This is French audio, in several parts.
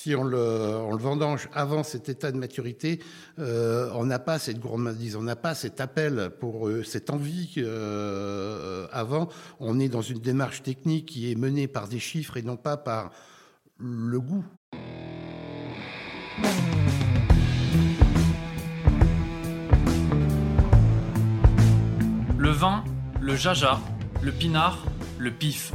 si on le, vendange avant cet état de maturité, euh, on n'a pas cette gourmandise, on n'a pas cet appel pour euh, cette envie euh, avant. On est dans une démarche technique qui est menée par des chiffres et non pas par le goût. Le vin, le jaja, le pinard, le pif.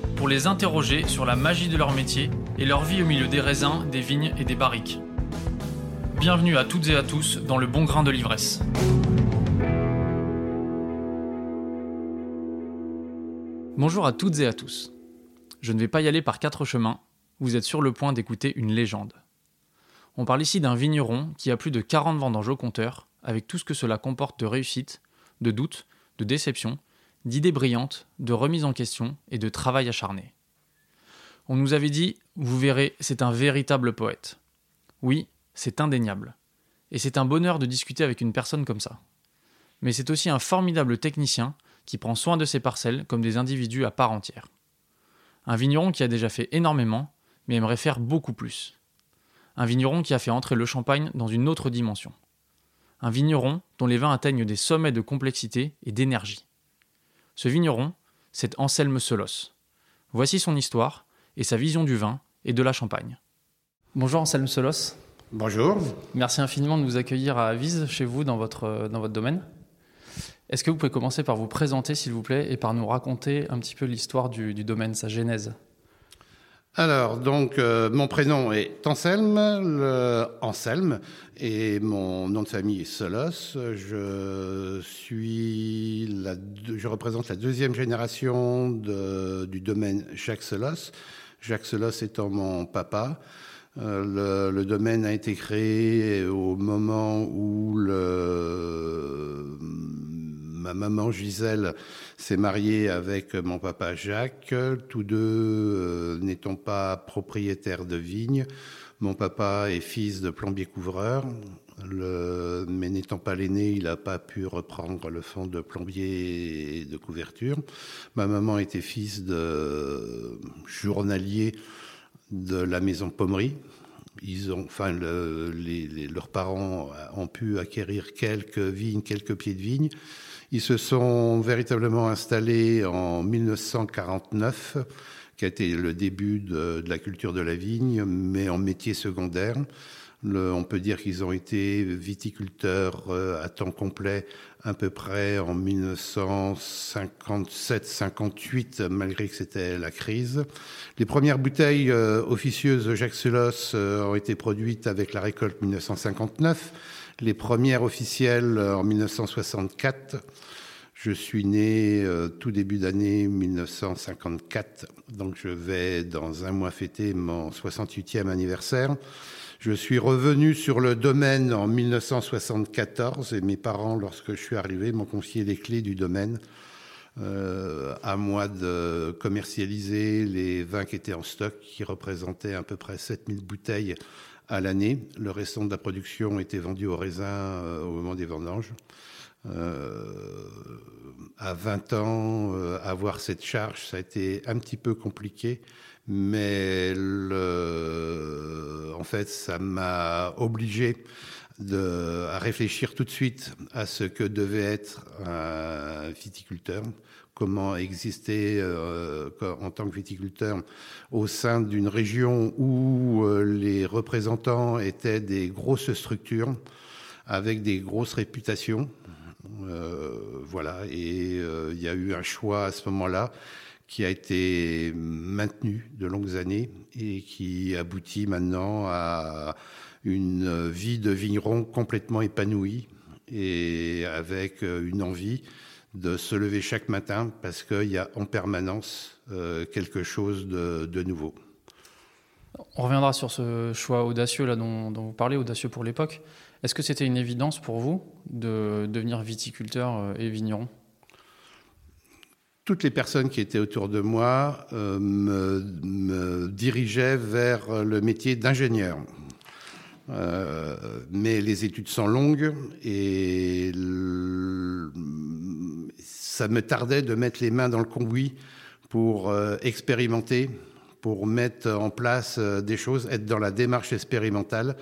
pour les interroger sur la magie de leur métier et leur vie au milieu des raisins, des vignes et des barriques. Bienvenue à toutes et à tous dans le bon grain de l'ivresse. Bonjour à toutes et à tous. Je ne vais pas y aller par quatre chemins, vous êtes sur le point d'écouter une légende. On parle ici d'un vigneron qui a plus de 40 vendanges au compteur, avec tout ce que cela comporte de réussite, de doute, de déception, d'idées brillantes, de remise en question et de travail acharné. On nous avait dit, vous verrez, c'est un véritable poète. Oui, c'est indéniable. Et c'est un bonheur de discuter avec une personne comme ça. Mais c'est aussi un formidable technicien qui prend soin de ses parcelles comme des individus à part entière. Un vigneron qui a déjà fait énormément, mais aimerait faire beaucoup plus. Un vigneron qui a fait entrer le champagne dans une autre dimension. Un vigneron dont les vins atteignent des sommets de complexité et d'énergie. Ce vigneron, c'est Anselme Solos. Voici son histoire et sa vision du vin et de la Champagne. Bonjour Anselme Solos. Bonjour. Merci infiniment de nous accueillir à Avise, chez vous, dans votre, dans votre domaine. Est-ce que vous pouvez commencer par vous présenter, s'il vous plaît, et par nous raconter un petit peu l'histoire du, du domaine, sa genèse? Alors, donc, euh, mon prénom est Anselme, Anselme, et mon nom de famille est Solos. Je suis, je représente la deuxième génération du domaine Jacques Solos. Jacques Solos étant mon papa. Euh, le, le, domaine a été créé au moment où le, ma maman Gisèle s'est mariée avec mon papa Jacques, tous deux euh, n'étant pas propriétaires de vignes. Mon papa est fils de plombier-couvreur, mais n'étant pas l'aîné, il n'a pas pu reprendre le fond de plombier et de couverture. Ma maman était fils de journalier de la maison Pommery. Ils ont, enfin, leurs parents ont pu acquérir quelques vignes, quelques pieds de vignes. Ils se sont véritablement installés en 1949, qui a été le début de, la culture de la vigne, mais en métier secondaire. On peut dire qu'ils ont été viticulteurs euh, à temps complet à peu près en 1957-58, malgré que c'était la crise. Les premières bouteilles euh, officieuses Jacques Selos euh, ont été produites avec la récolte 1959 les premières officielles euh, en 1964. Je suis né euh, tout début d'année 1954, donc je vais dans un mois fêter mon 68e anniversaire. Je suis revenu sur le domaine en 1974 et mes parents, lorsque je suis arrivé, m'ont confié les clés du domaine. Euh, à moi de commercialiser les vins qui étaient en stock, qui représentaient à peu près 7000 bouteilles à l'année. Le restant de la production était vendu au raisin euh, au moment des vendanges. Euh, à 20 ans, euh, avoir cette charge, ça a été un petit peu compliqué, mais en fait, ça m'a obligé à réfléchir tout de suite à ce que devait être un viticulteur, comment exister euh, en tant que viticulteur au sein d'une région où euh, les représentants étaient des grosses structures avec des grosses réputations. Euh, voilà, et il y a eu un choix à ce moment-là qui a été maintenu de longues années et qui aboutit maintenant à une vie de vigneron complètement épanouie et avec une envie de se lever chaque matin parce qu'il y a en permanence euh, quelque chose de, de, nouveau. On reviendra sur ce choix audacieux là dont, vous parlez, audacieux pour l'époque. Est-ce que c'était une évidence pour vous de devenir viticulteur euh, et vigneron? Toutes les personnes qui étaient autour de moi euh, me, dirigeaient vers le métier d'ingénieur. Euh, mais les études sont longues et ça me tardait de mettre les mains dans le conduit pour expérimenter pour mettre en place euh, des choses, être dans la démarche expérimentale.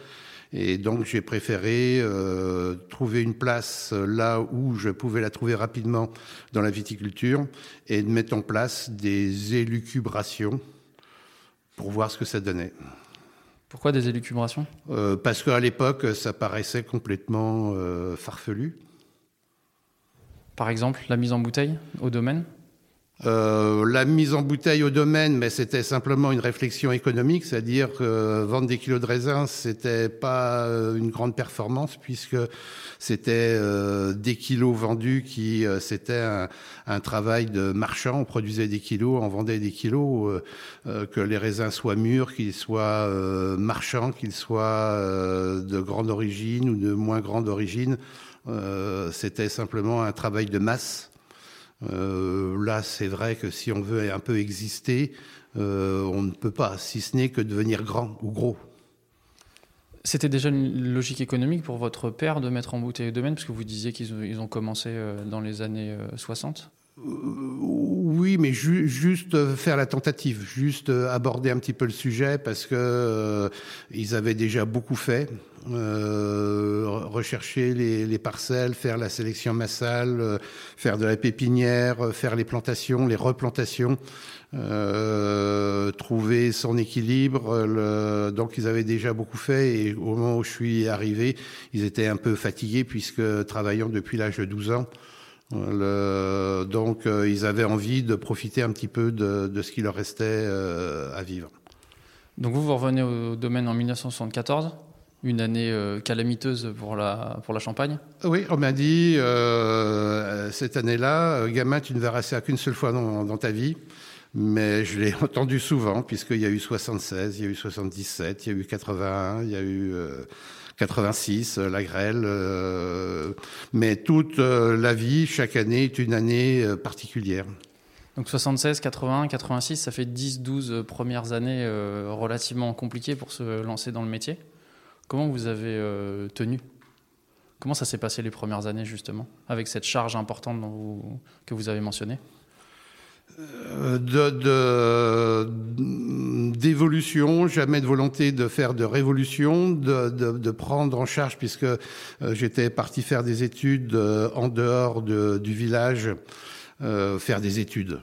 Et donc j'ai préféré euh, trouver une place euh, là où je pouvais la trouver rapidement dans la viticulture et de mettre en place des élucubrations pour voir ce que ça donnait. Pourquoi des élucubrations? Euh, Parce qu'à l'époque, ça paraissait complètement farfelu. Par exemple, la mise en bouteille au domaine? Euh, la mise en bouteille au domaine, mais c'était simplement une réflexion économique, c'est-à-dire que vendre des kilos de raisin, c'était pas euh, une grande performance puisque c'était euh, des kilos vendus qui c'était un, travail de marchand. On produisait des kilos, on vendait des kilos, que les raisins soient mûrs, qu'ils soient marchands, qu'ils soient de grande origine ou de moins grande origine. c'était simplement un travail de masse euh, là, c'est vrai que si on veut un peu exister, euh, on ne peut pas, si ce n'est que devenir grand ou gros. C'était déjà une logique économique pour votre père de mettre en bouteille le domaine, parce que vous disiez qu'ils ont commencé euh, dans les années 60 oui, mais juste faire la tentative, juste aborder un petit peu le sujet parce que ils avaient déjà beaucoup fait. Euh, rechercher les, parcelles, faire la sélection massale, euh, faire de la pépinière, euh, faire les plantations, les replantations, trouver son équilibre. donc ils avaient déjà beaucoup fait et au moment où je suis arrivé, ils étaient un peu fatigués puisque travaillant depuis l'âge de 12 ans, donc ils avaient envie de profiter un petit peu de, de ce qui leur restait à vivre. Donc vous, vous revenez au domaine en 1974 une année euh, calamiteuse pour la, pour la Champagne Oui, on m'a dit, euh, cette année-là, euh, gamin, tu ne verras ça qu'une seule fois dans, dans, ta vie. Mais je l'ai entendu souvent, puisqu'il y a eu 76, il y a eu 77, il y a eu 81, il y a eu 86, la grêle. mais toute la vie, chaque année, est une année particulière. Donc 76, 81, 86, ça fait 10, 12 premières années relativement compliquées pour se lancer dans le métier. Comment vous avez euh, tenu? Comment ça s'est passé les premières années justement, avec cette charge importante que vous avez mentionnée? Euh, d'évolution, jamais de volonté de faire de révolution, de, prendre en charge, puisque euh, j'étais parti faire des études en dehors du village, faire des études,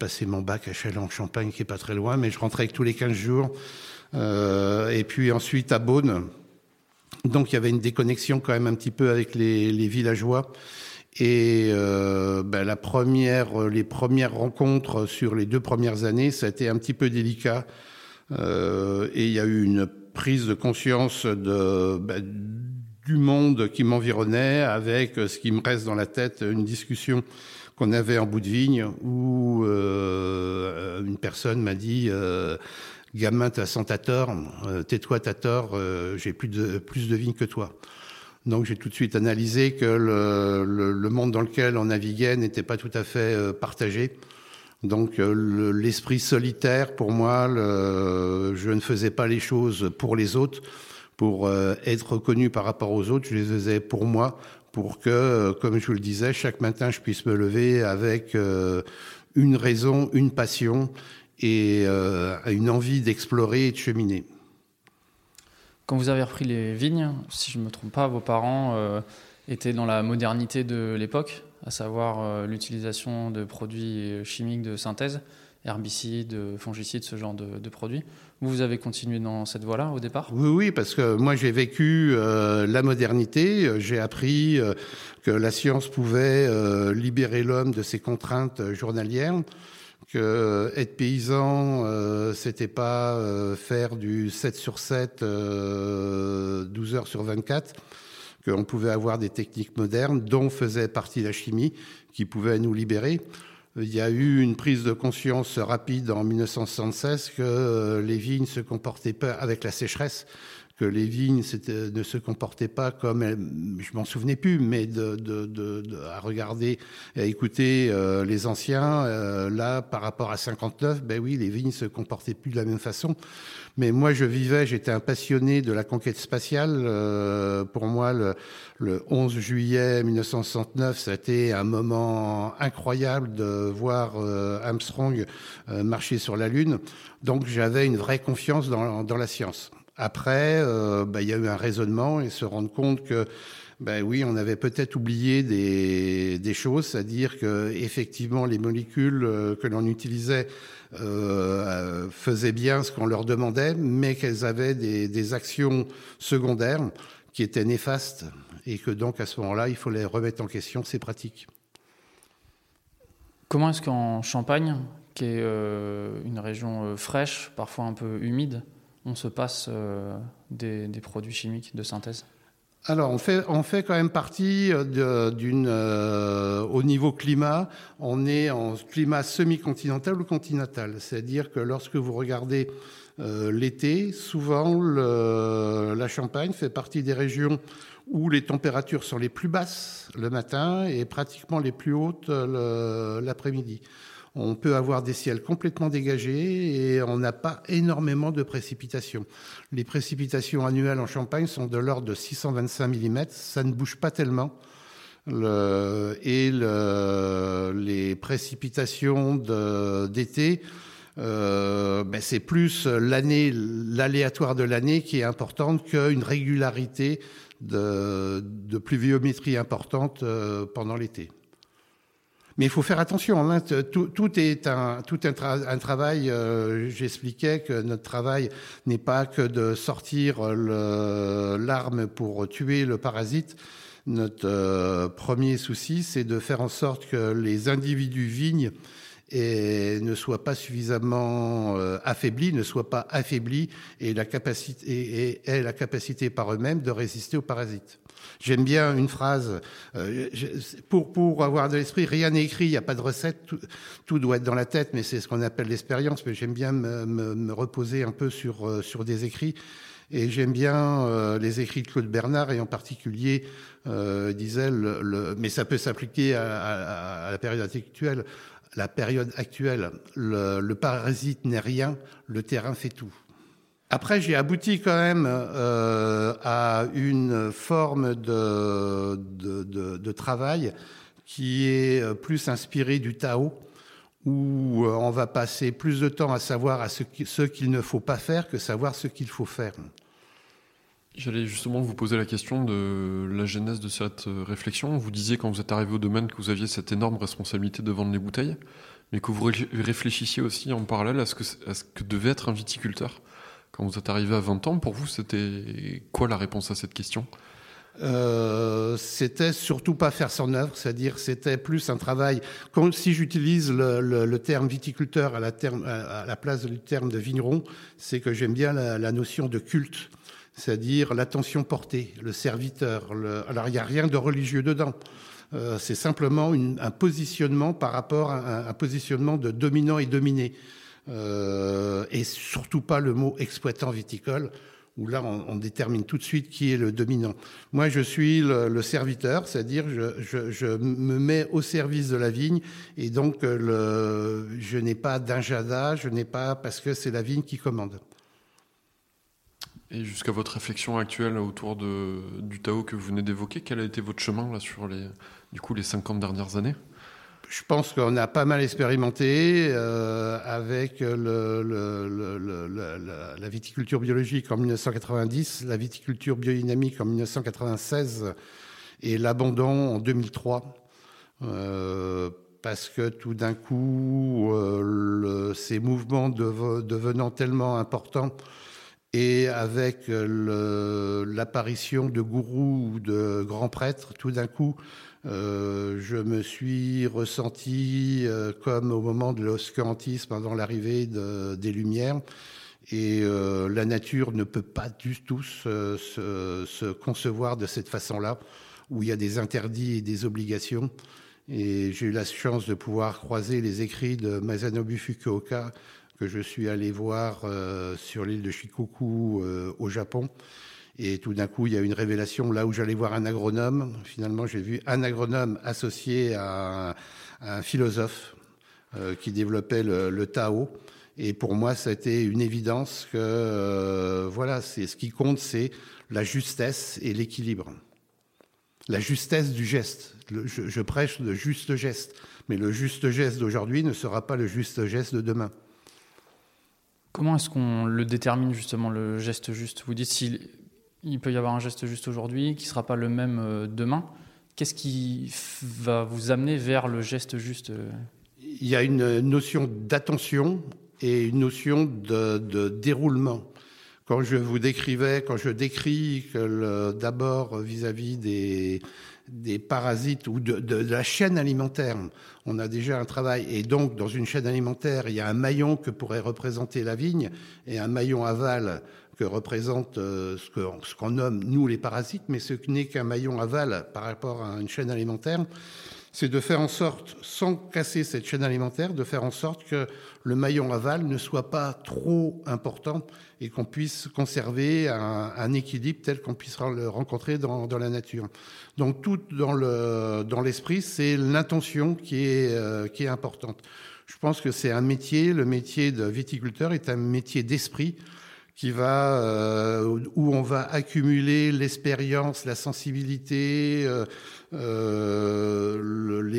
passer mon bac à Châlons-Champagne, qui est pas très loin, mais je rentrais tous les 15 jours et puis ensuite à Beaune. Donc il y avait une déconnexion quand même un petit peu avec les, villageois. Et euh, ben, la première, les premières rencontres sur les deux premières années, ça a été un petit peu délicat. Euh, et il y a eu une prise de conscience ben, du monde qui m'environnait, avec ce qui me reste dans la tête, une discussion qu'on avait en bout de vigne où euh, une personne m'a dit euh, gamin, t'as 100 t'as tort, euh, tais-toi, t'as tort, euh, j'ai plus de, plus de vignes que toi. Donc j'ai tout de suite analysé que le, le, monde dans lequel on naviguait n'était pas tout à fait euh, partagé. Donc l'esprit solitaire, pour moi, je ne faisais pas les choses pour les autres, pour être reconnu par rapport aux autres, je les faisais pour moi, pour que, comme je vous le disais, chaque matin je puisse me lever avec une raison, une passion et euh, une envie d'explorer et de cheminer. Quand vous avez repris les vignes, si je ne me trompe pas, vos parents euh, étaient dans la modernité de l'époque, à savoir euh, l'utilisation de produits chimiques de synthèse, herbicides, fongicides, ce genre de, produits. Vous, vous avez continué dans cette voie-là au départ? Oui, oui, parce que moi j'ai vécu la modernité, j'ai appris que la science pouvait libérer l'homme de ses contraintes journalières que euh, être paysan, euh, c'était pas euh, faire du 7 sur 7, 12 heures sur 24, qu'on pouvait avoir des techniques modernes dont faisait partie la chimie qui pouvait nous libérer. Il y a eu une prise de conscience rapide en 1976 que les vignes se comportaient pas avec la sécheresse les vignes ne se comportaient pas comme, je m'en souvenais plus, mais de, de, de, à regarder, à écouter euh, les anciens, euh, là, par rapport à 59, ben oui, les vignes se comportaient plus de la même façon. Mais moi, je vivais, j'étais un passionné de la conquête spatiale. Euh, pour moi, le, le 11 juillet 1969, ça a été un moment incroyable de voir Armstrong marcher sur la Lune. Donc, j'avais une vraie confiance dans la science. Après, euh, bah, il y a eu un raisonnement et se rendre compte que ben oui, on avait peut-être oublié des, choses, c'est-à-dire que effectivement les molécules euh, que l'on utilisait euh, faisaient bien ce qu'on leur demandait, mais qu'elles avaient des, des, actions secondaires qui étaient néfastes et que donc à ce moment-là, il fallait remettre en question ces pratiques. Comment est-ce qu'en Champagne, qui est une région fraîche, parfois un peu humide, on se passe euh, des, produits chimiques de synthèse? Alors, on fait, quand même partie euh, d'une. Euh, au niveau climat, on est en climat semi-continental ou continental. C'est-à-dire que lorsque vous regardez l'été, souvent la Champagne fait partie des régions où les températures sont les plus basses le matin et pratiquement les plus hautes l'après-midi on peut avoir des ciels complètement dégagés et on n'a pas énormément de précipitations. Les précipitations annuelles en Champagne sont de l'ordre de 625 mm, ça ne bouge pas tellement. et les précipitations d'été, euh, ben c'est plus l'année, l'aléatoire de l'année qui est importante qu'une régularité de, pluviométrie importante euh, pendant l'été. Mais il faut faire attention. Hein. Tout, est un, tout un, travail. Euh, j'expliquais que notre travail n'est pas que de sortir l'arme pour tuer le parasite. Notre euh, premier souci, c'est de faire en sorte que les individus vignes ne soient pas suffisamment euh, affaiblis, ne soient pas affaiblis et la capacité et aient la capacité par eux-mêmes de résister aux parasites. J'aime bien une phrase, euh, pour, pour avoir de l'esprit, rien n'est écrit, il n'y a pas de recette, tout, doit être dans la tête, mais c'est ce qu'on appelle l'expérience, mais j'aime bien me, reposer un peu sur, euh, sur des écrits. Et j'aime bien les écrits de Claude Bernard, et en particulier, disait, le, mais ça peut s'appliquer à, à, la période actuelle. La période actuelle, le, parasite n'est rien, le terrain fait tout. Après, j'ai abouti quand même euh, à une forme de, travail qui est plus inspirée du Tao, où euh, on va passer plus de temps à savoir ce qu'il ne faut pas faire que savoir ce qu'il faut faire. J'allais justement vous poser la question de la genèse de cette euh, réflexion. Vous disiez quand vous êtes arrivé au domaine que vous aviez cette énorme responsabilité de vendre les bouteilles, mais que vous réfléchissiez aussi en parallèle à ce que, devait être un viticulteur. Quand vous êtes arrivé à 20 ans, pour vous, c'était quoi la réponse à cette question? Euh, c'était surtout pas faire son œuvre, c'est-à-dire c'était plus un travail. Comme si j'utilise le, terme viticulteur à la, place du terme de vigneron, c'est que j'aime bien la, notion de culte, c'est-à-dire l'attention portée, le serviteur. Le... Alors il n'y a rien de religieux dedans. Euh, c'est simplement une, un positionnement par rapport à un, positionnement de dominant et dominé euh, et surtout pas le mot exploitant viticole où là on, on, détermine tout de suite qui est le dominant. Moi je suis le, le serviteur, c'est-à-dire je, je, je, me mets au service de la vigne et donc le, je n'ai pas d'injada, je n'ai pas parce que c'est la vigne qui commande. Et jusqu'à votre réflexion actuelle autour du Tao que vous venez d'évoquer, quel a été votre chemin là sur les, du coup, les 50 dernières années? Je pense qu'on a pas mal expérimenté euh, avec la, viticulture biologique en 1990, la viticulture biodynamique en 1996 et l'abandon en 2003. Euh, parce que tout d'un coup, euh, ces mouvements de, devenant tellement importants et avec l'apparition de gourous ou de grands prêtres, tout d'un coup, euh, je me suis ressenti euh, comme au moment de l'oscurantisme pendant l'arrivée de, des Lumières. Et euh, la nature ne peut pas du tout se concevoir de cette façon-là, où il y a des interdits et des obligations. Et j'ai eu la chance de pouvoir croiser les écrits de Masanobu Fukuoka, que je suis allé voir sur l'île de Shikoku au Japon. Et tout d'un coup, il y a une révélation. Là où j'allais voir un agronome, finalement, j'ai vu un agronome associé à un, philosophe qui développait le, Tao. Et pour moi, été une évidence que euh, voilà, c'est ce qui compte, c'est la justesse et l'équilibre. La justesse du geste. je, prêche le juste geste, mais le juste geste d'aujourd'hui ne sera pas le juste geste de demain. Comment est-ce qu'on le détermine justement le geste juste? Vous dites s'il il peut y avoir un geste juste aujourd'hui qui ne sera pas le même euh, demain. Qu'est-ce qui va vous amener vers le geste juste euh? Il y a une notion d'attention et une notion de, déroulement. Quand je vous décrivais, quand je décris d'abord vis-à-vis des, des parasites ou de, la chaîne alimentaire, on a déjà un travail. Et donc, dans une chaîne alimentaire, il y a un maillon que pourrait représenter la vigne et un maillon aval que représente euh, ce qu'on nomme, nous, les parasites, mais ce n'est qu'un maillon aval par rapport à une chaîne alimentaire c'est de faire en sorte, sans casser cette chaîne alimentaire, de faire en sorte que le maillon aval ne soit pas trop important et qu'on puisse conserver un, équilibre tel qu'on puisse le rencontrer dans, la nature. Donc tout dans le dans l'esprit, c'est l'intention qui est euh, qui est importante. Je pense que c'est un métier, le métier de viticulteur est un métier d'esprit qui va euh, où on va accumuler l'expérience, la sensibilité, euh, euh,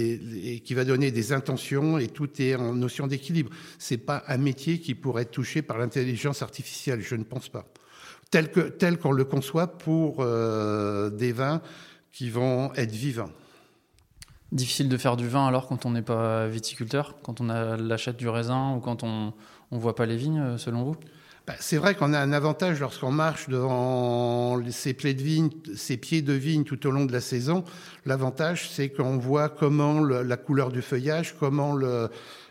qui va donner des intentions et tout est en notion d'équilibre. C'est pas un métier qui pourrait être touché par l'intelligence artificielle, je ne pense pas. Tel que tel qu'on le conçoit pour euh, des vins qui vont être vivants. Difficile de faire du vin alors quand on n'est pas viticulteur, quand on achète du raisin ou quand on ne voit pas les vignes, selon vous? Bah, c'est vrai qu'on a un avantage lorsqu'on marche devant ces de vigne, ces pieds de vigne tout au long de la saison. L'avantage, c'est qu'on voit comment la couleur du feuillage, comment le,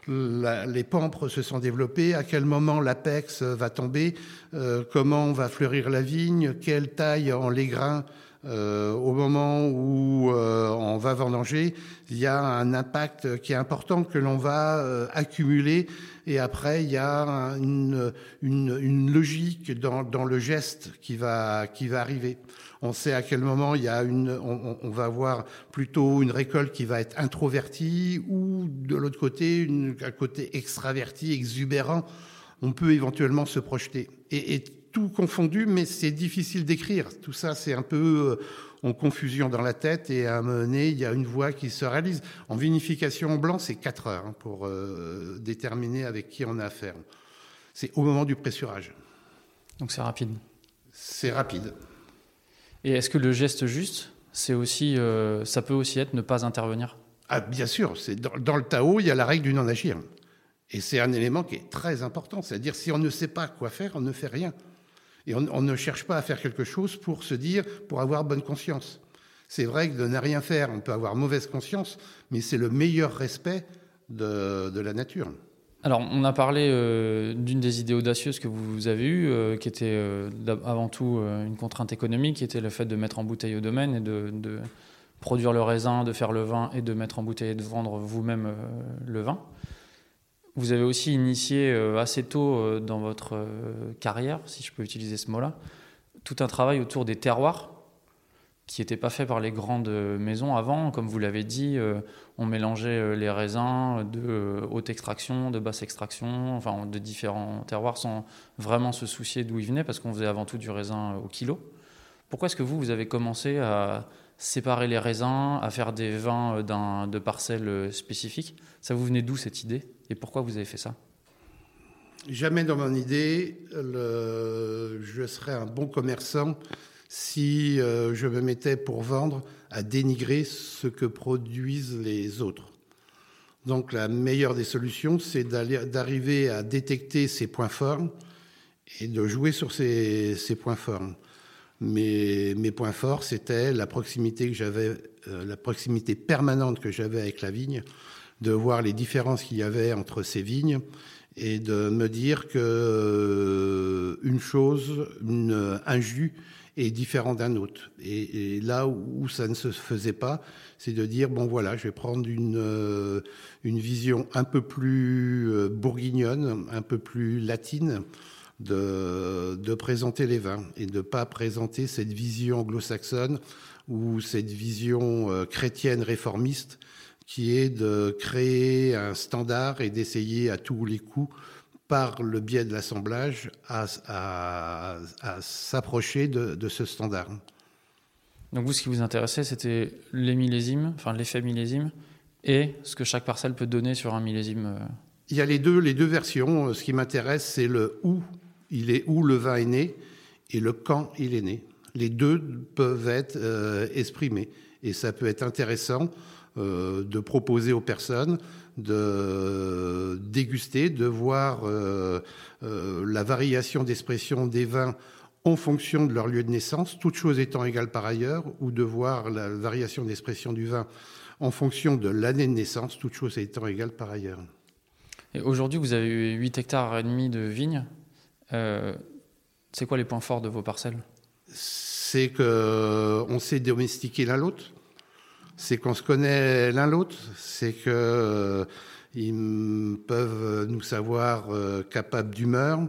les pampres se sont développés, à quel moment l'apex va tomber, euh, comment va fleurir la vigne, quelle taille en les grains euh, au moment où euh, on va vendanger, il y a un impact qui est important que l'on va euh, accumuler et après il y a une, une, une logique dans, dans, le geste qui va, qui va arriver. On sait à quel moment il y a une, on, on va avoir plutôt une récolte qui va être introvertie ou de l'autre côté une, un côté extraverti, exubérant. On peut éventuellement se projeter. Et, et tout confondu, mais c'est difficile d'écrire. Tout ça, c'est un peu euh, en confusion dans la tête et à un moment donné, il y a une voix qui se réalise. En vinification en blanc, c'est 4 heures hein, pour euh, déterminer avec qui on a affaire. C'est au moment du pressurage. Donc c'est rapide. C'est rapide. Et est-ce que le geste juste, c'est aussi, euh, ça peut aussi être ne pas intervenir? Ah bien sûr. C'est dans, dans, le Tao, il y a la règle du non agir. Et c'est un élément qui est très important. C'est-à-dire si on ne sait pas quoi faire, on ne fait rien. Et on, ne cherche pas à faire quelque chose pour se dire, pour avoir bonne conscience. C'est vrai que de ne rien faire, on peut avoir mauvaise conscience, mais c'est le meilleur respect de, la nature. Alors, on a parlé euh, d'une des idées audacieuses que vous avez eues, euh, qui était euh, avant tout une contrainte économique, qui était le fait de mettre en bouteille au domaine et de, de, produire le raisin, de faire le vin et de mettre en bouteille et de vendre vous-même le vin. Vous avez aussi initié euh, assez tôt euh, dans votre euh, carrière, si je peux utiliser ce mot-là, tout un travail autour des terroirs qui n'était pas fait par les grandes maisons avant. Comme vous l'avez dit, on mélangeait les raisins de haute extraction, de basse extraction, enfin de différents terroirs sans vraiment se soucier d'où ils venaient parce qu'on faisait avant tout du raisin au kilo. Pourquoi est-ce que vous, vous avez commencé à séparer les raisins, à faire des vins de parcelles spécifiques? Ça vous venait d'où cette idée? Et pourquoi vous avez fait ça? Jamais dans mon idée, je serais un bon commerçant si euh, je me mettais pour vendre à dénigrer ce que produisent les autres. Donc la meilleure des solutions, c'est d'arriver à détecter ces points forts et de jouer sur ces, ces points forts. Mes points forts, c'était la proximité que j'avais, euh, la proximité permanente que j'avais avec la vigne, de voir les différences qu'il y avait entre ces vignes et de me dire que euh, une chose, un jus est différent d'un autre. Et, là où, ça ne se faisait pas, c'est de dire bon voilà, je vais prendre une euh, une vision un peu plus euh, bourguignonne, un peu plus latine. De, de présenter les vins et de pas présenter cette vision anglo-saxonne ou cette vision chrétienne réformiste qui est de créer un standard et d'essayer à tous les coups, par le biais de l'assemblage, à, s'approcher de, ce standard. Donc vous, ce qui vous intéressait, c'était les millésimes, enfin l'effet millésime, et ce que chaque parcelle peut donner sur un millésime. Euh. Il y a les deux, les deux versions. Ce qui m'intéresse, c'est le où il est, où le vin est né, et le quand il est né. Les deux peuvent être euh, exprimés, et ça peut être intéressant euh, de proposer aux personnes de déguster, de voir euh, euh, la variation d'expression des vins en fonction de leur lieu de naissance, toutes choses étant égales par ailleurs, ou de voir la variation d'expression du vin en fonction de l'année de naissance, toutes choses étant égales par ailleurs. Et aujourd'hui, vous avez 8 hectares et demi de vignes. c'est quoi les points forts de vos parcelles? C'est qu'on s'est domestiqué l'un l'autre c'est qu'on se connaît l'un l'autre, c'est que euh, ils peuvent nous savoir euh, capables d'humeur,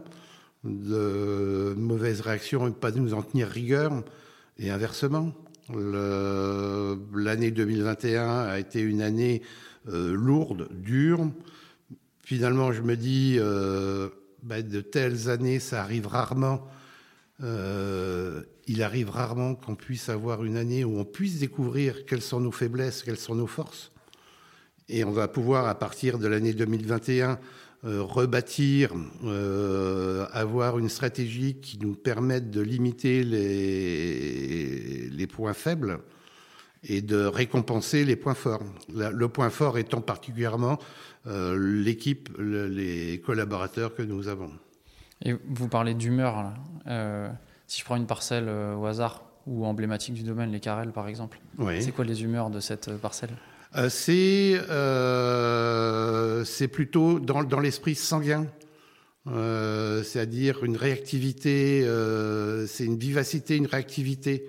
de mauvaises réactions et pas nous en tenir rigueur, et inversement. L'année 2021 a été une année euh, lourde, dure. Finalement, je me dis, bah, de telles années, ça arrive rarement il arrive rarement qu'on puisse avoir une année où on puisse découvrir quelles sont nos faiblesses, quelles sont nos forces. Et on va pouvoir, à partir de l'année 2021, euh, rebâtir, euh, avoir une stratégie qui nous permette de limiter les, points faibles et de récompenser les points forts. Le point fort étant particulièrement l'équipe, les collaborateurs que nous avons. Et vous parlez d'humeur. Euh, si je prends une parcelle euh, au hasard ou emblématique du domaine, les carrels par exemple, c'est quoi les humeurs de cette euh, parcelle? C'est c'est plutôt dans, dans l'esprit sanguin. c'est-à-dire une réactivité, c'est une vivacité, une réactivité.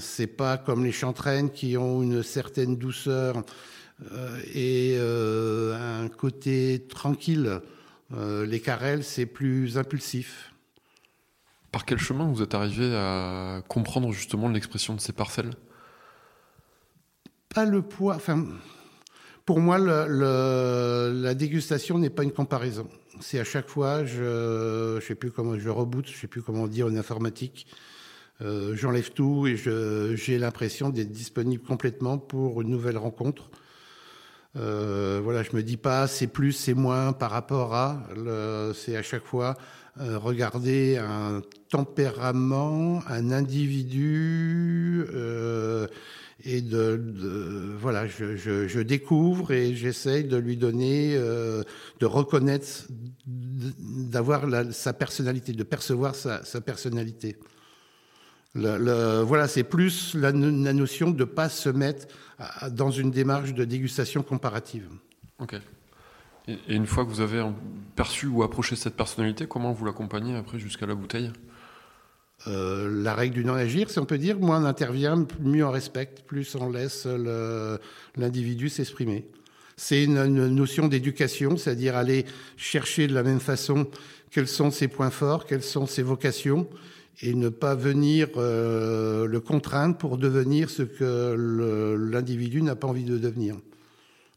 c'est pas comme les chantraines qui ont une certaine douceur et un côté tranquille. Euh, les carrels, c'est plus impulsif. Par quel chemin vous êtes arrivé à comprendre justement l'expression de ces parcelles? Pas le poids. Enfin, pour moi, la dégustation n'est pas une comparaison. C'est à chaque fois, je, je sais plus comment, je reboot, je sais plus comment dire en informatique. Euh, j'enlève tout et j'ai l'impression d'être disponible complètement pour une nouvelle rencontre. Euh, voilà, je me dis pas c'est plus, c'est moins par rapport à. C'est à chaque fois euh, regarder un tempérament, un individu. Euh, et de, voilà, je, découvre et j'essaye de lui donner, euh, de reconnaître, d'avoir sa personnalité, de percevoir sa, personnalité. Voilà, c'est plus la, la, notion de pas se mettre dans une démarche de dégustation comparative. Et, une fois que vous avez perçu ou approché cette personnalité, comment vous l'accompagnez après jusqu'à la bouteille? Euh, la règle du non-agir, si on peut dire, moins on intervient, mieux on respecte, plus on laisse l'individu s'exprimer. C'est une, notion d'éducation, c'est-à-dire aller chercher de la même façon quels sont ses points forts, quelles sont ses vocations, et ne pas venir euh, le contraindre pour devenir ce que l'individu n'a pas envie de devenir.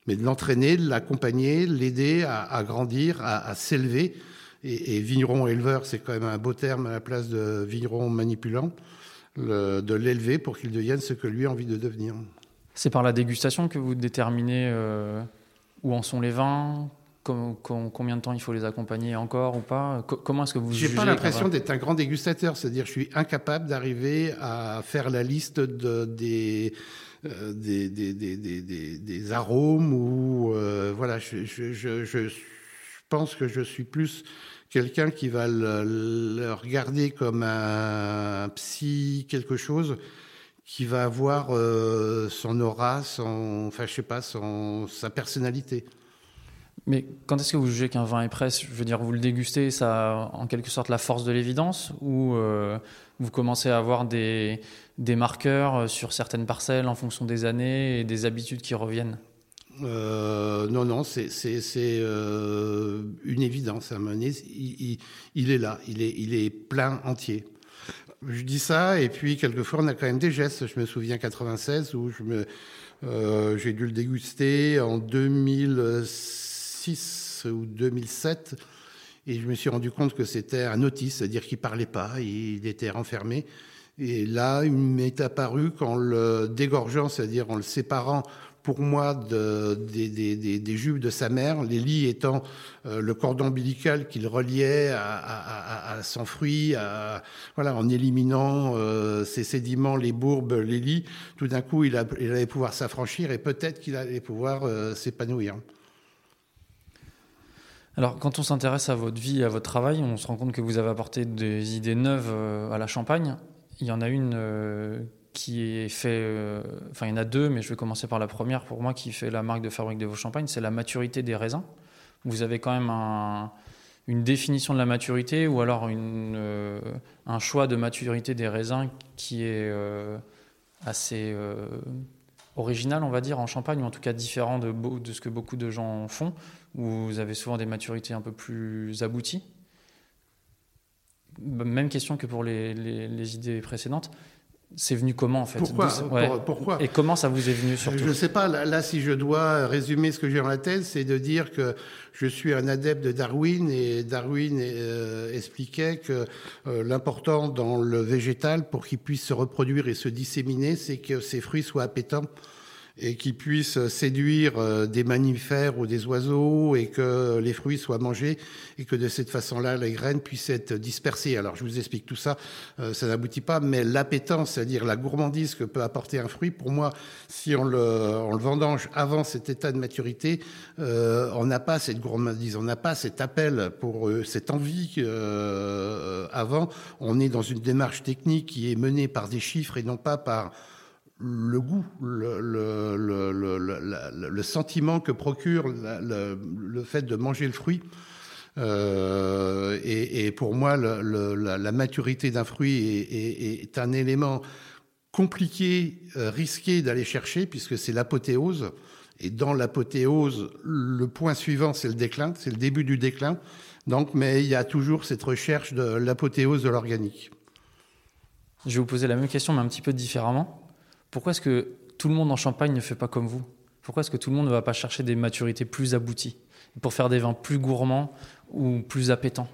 Mais de l'entraîner, de l'accompagner, l'aider à, à, grandir, à, à s'élever. Et, et, vigneron éleveur, c'est quand même un beau terme à la place de vigneron manipulant, le, de l'élever pour qu'il devienne ce que lui a envie de devenir. C'est par la dégustation que vous déterminez euh, où en sont les vins, combien de temps il faut les accompagner encore ou pas? Comment est-ce que vous J'ai pas l'impression d'être un grand dégustateur, c'est-à-dire je suis incapable d'arriver à faire la liste de, des, des, des, arômes ou euh, voilà. Je, pense que je suis plus quelqu'un qui va le, regarder comme un psy quelque chose qui va avoir euh, son aura, son, enfin je sais pas, son, sa personnalité. Mais quand est-ce que vous jugez qu'un vin est prêt? Je veux dire, vous le dégustez, ça a en quelque sorte la force de l'évidence Ou euh, vous commencez à avoir des, des marqueurs euh, sur certaines parcelles en fonction des années et des habitudes qui reviennent euh, non, non, c'est euh, une évidence. À il, il, il, est là, il est, plein entier. Je dis ça, et puis quelquefois on a quand même des gestes. Je me souviens 96 où j'ai dû le déguster en 2006 ou 2007, et je me suis rendu compte que c'était un autiste, c'est-à-dire qu'il parlait pas, il était renfermé. Et là, il m'est apparu qu'en le dégorgeant, c'est-à-dire en le séparant pour moi de, des, jupes de sa mère, les lits étant euh, le cordon ombilical qu'il reliait à, son fruit, voilà, en éliminant euh, ses sédiments, les bourbes, les lits, tout d'un coup, il, allait pouvoir s'affranchir et peut-être qu'il allait pouvoir euh, s'épanouir. Alors, quand on s'intéresse à votre vie à votre travail, on se rend compte que vous avez apporté des idées neuves à la Champagne. Il y en a une qui est fait, euh, enfin il y en a deux, mais je vais commencer par la première pour moi qui fait la marque de fabrique de vos champagnes, c'est la maturité des raisins. Vous avez quand même une définition de la maturité ou alors euh, un choix de maturité des raisins qui est euh, assez original, on va dire, en champagne, ou en tout cas différent de, de ce que beaucoup de gens font, où vous avez souvent des maturités un peu plus abouties. Même question que pour les, les idées précédentes. C'est venu comment en fait Pourquoi, Et comment ça vous est venu surtout Je ne sais pas. Là, si je dois résumer ce que j'ai dans la tête, c'est de dire que je suis un adepte de Darwin et Darwin euh, expliquait que euh, l'important dans le végétal pour qu'il puisse se reproduire et se disséminer, c'est que ses fruits soient appétants et qui puisse séduire euh, des mammifères ou des oiseaux et que les fruits soient mangés et que de cette façon-là, les graines puissent être dispersées. Alors, je vous explique tout ça, euh, ça n'aboutit pas, mais l'appétence, c'est-à-dire la gourmandise que peut apporter un fruit, pour moi, si on le, on le vendange avant cet état de maturité, euh, on n'a pas cette gourmandise, on n'a pas cet appel pour cette envie avant. On est dans une démarche technique qui est menée par des chiffres et non pas par le goût, le, sentiment que procure le, fait de manger le fruit. Euh, et, pour moi, la, maturité d'un fruit est, un élément compliqué, euh, risqué d'aller chercher, puisque c'est l'apothéose. Et dans l'apothéose, le point suivant, c'est le déclin, c'est le début du déclin. Donc, mais il y a toujours cette recherche de l'apothéose de l'organique. Je vais vous poser la même question, mais un petit peu différemment. Pourquoi est-ce que tout le monde en Champagne ne fait pas comme vous? Pourquoi est-ce que tout le monde ne va pas chercher des maturités plus abouties pour faire des vins plus gourmands ou plus appétants?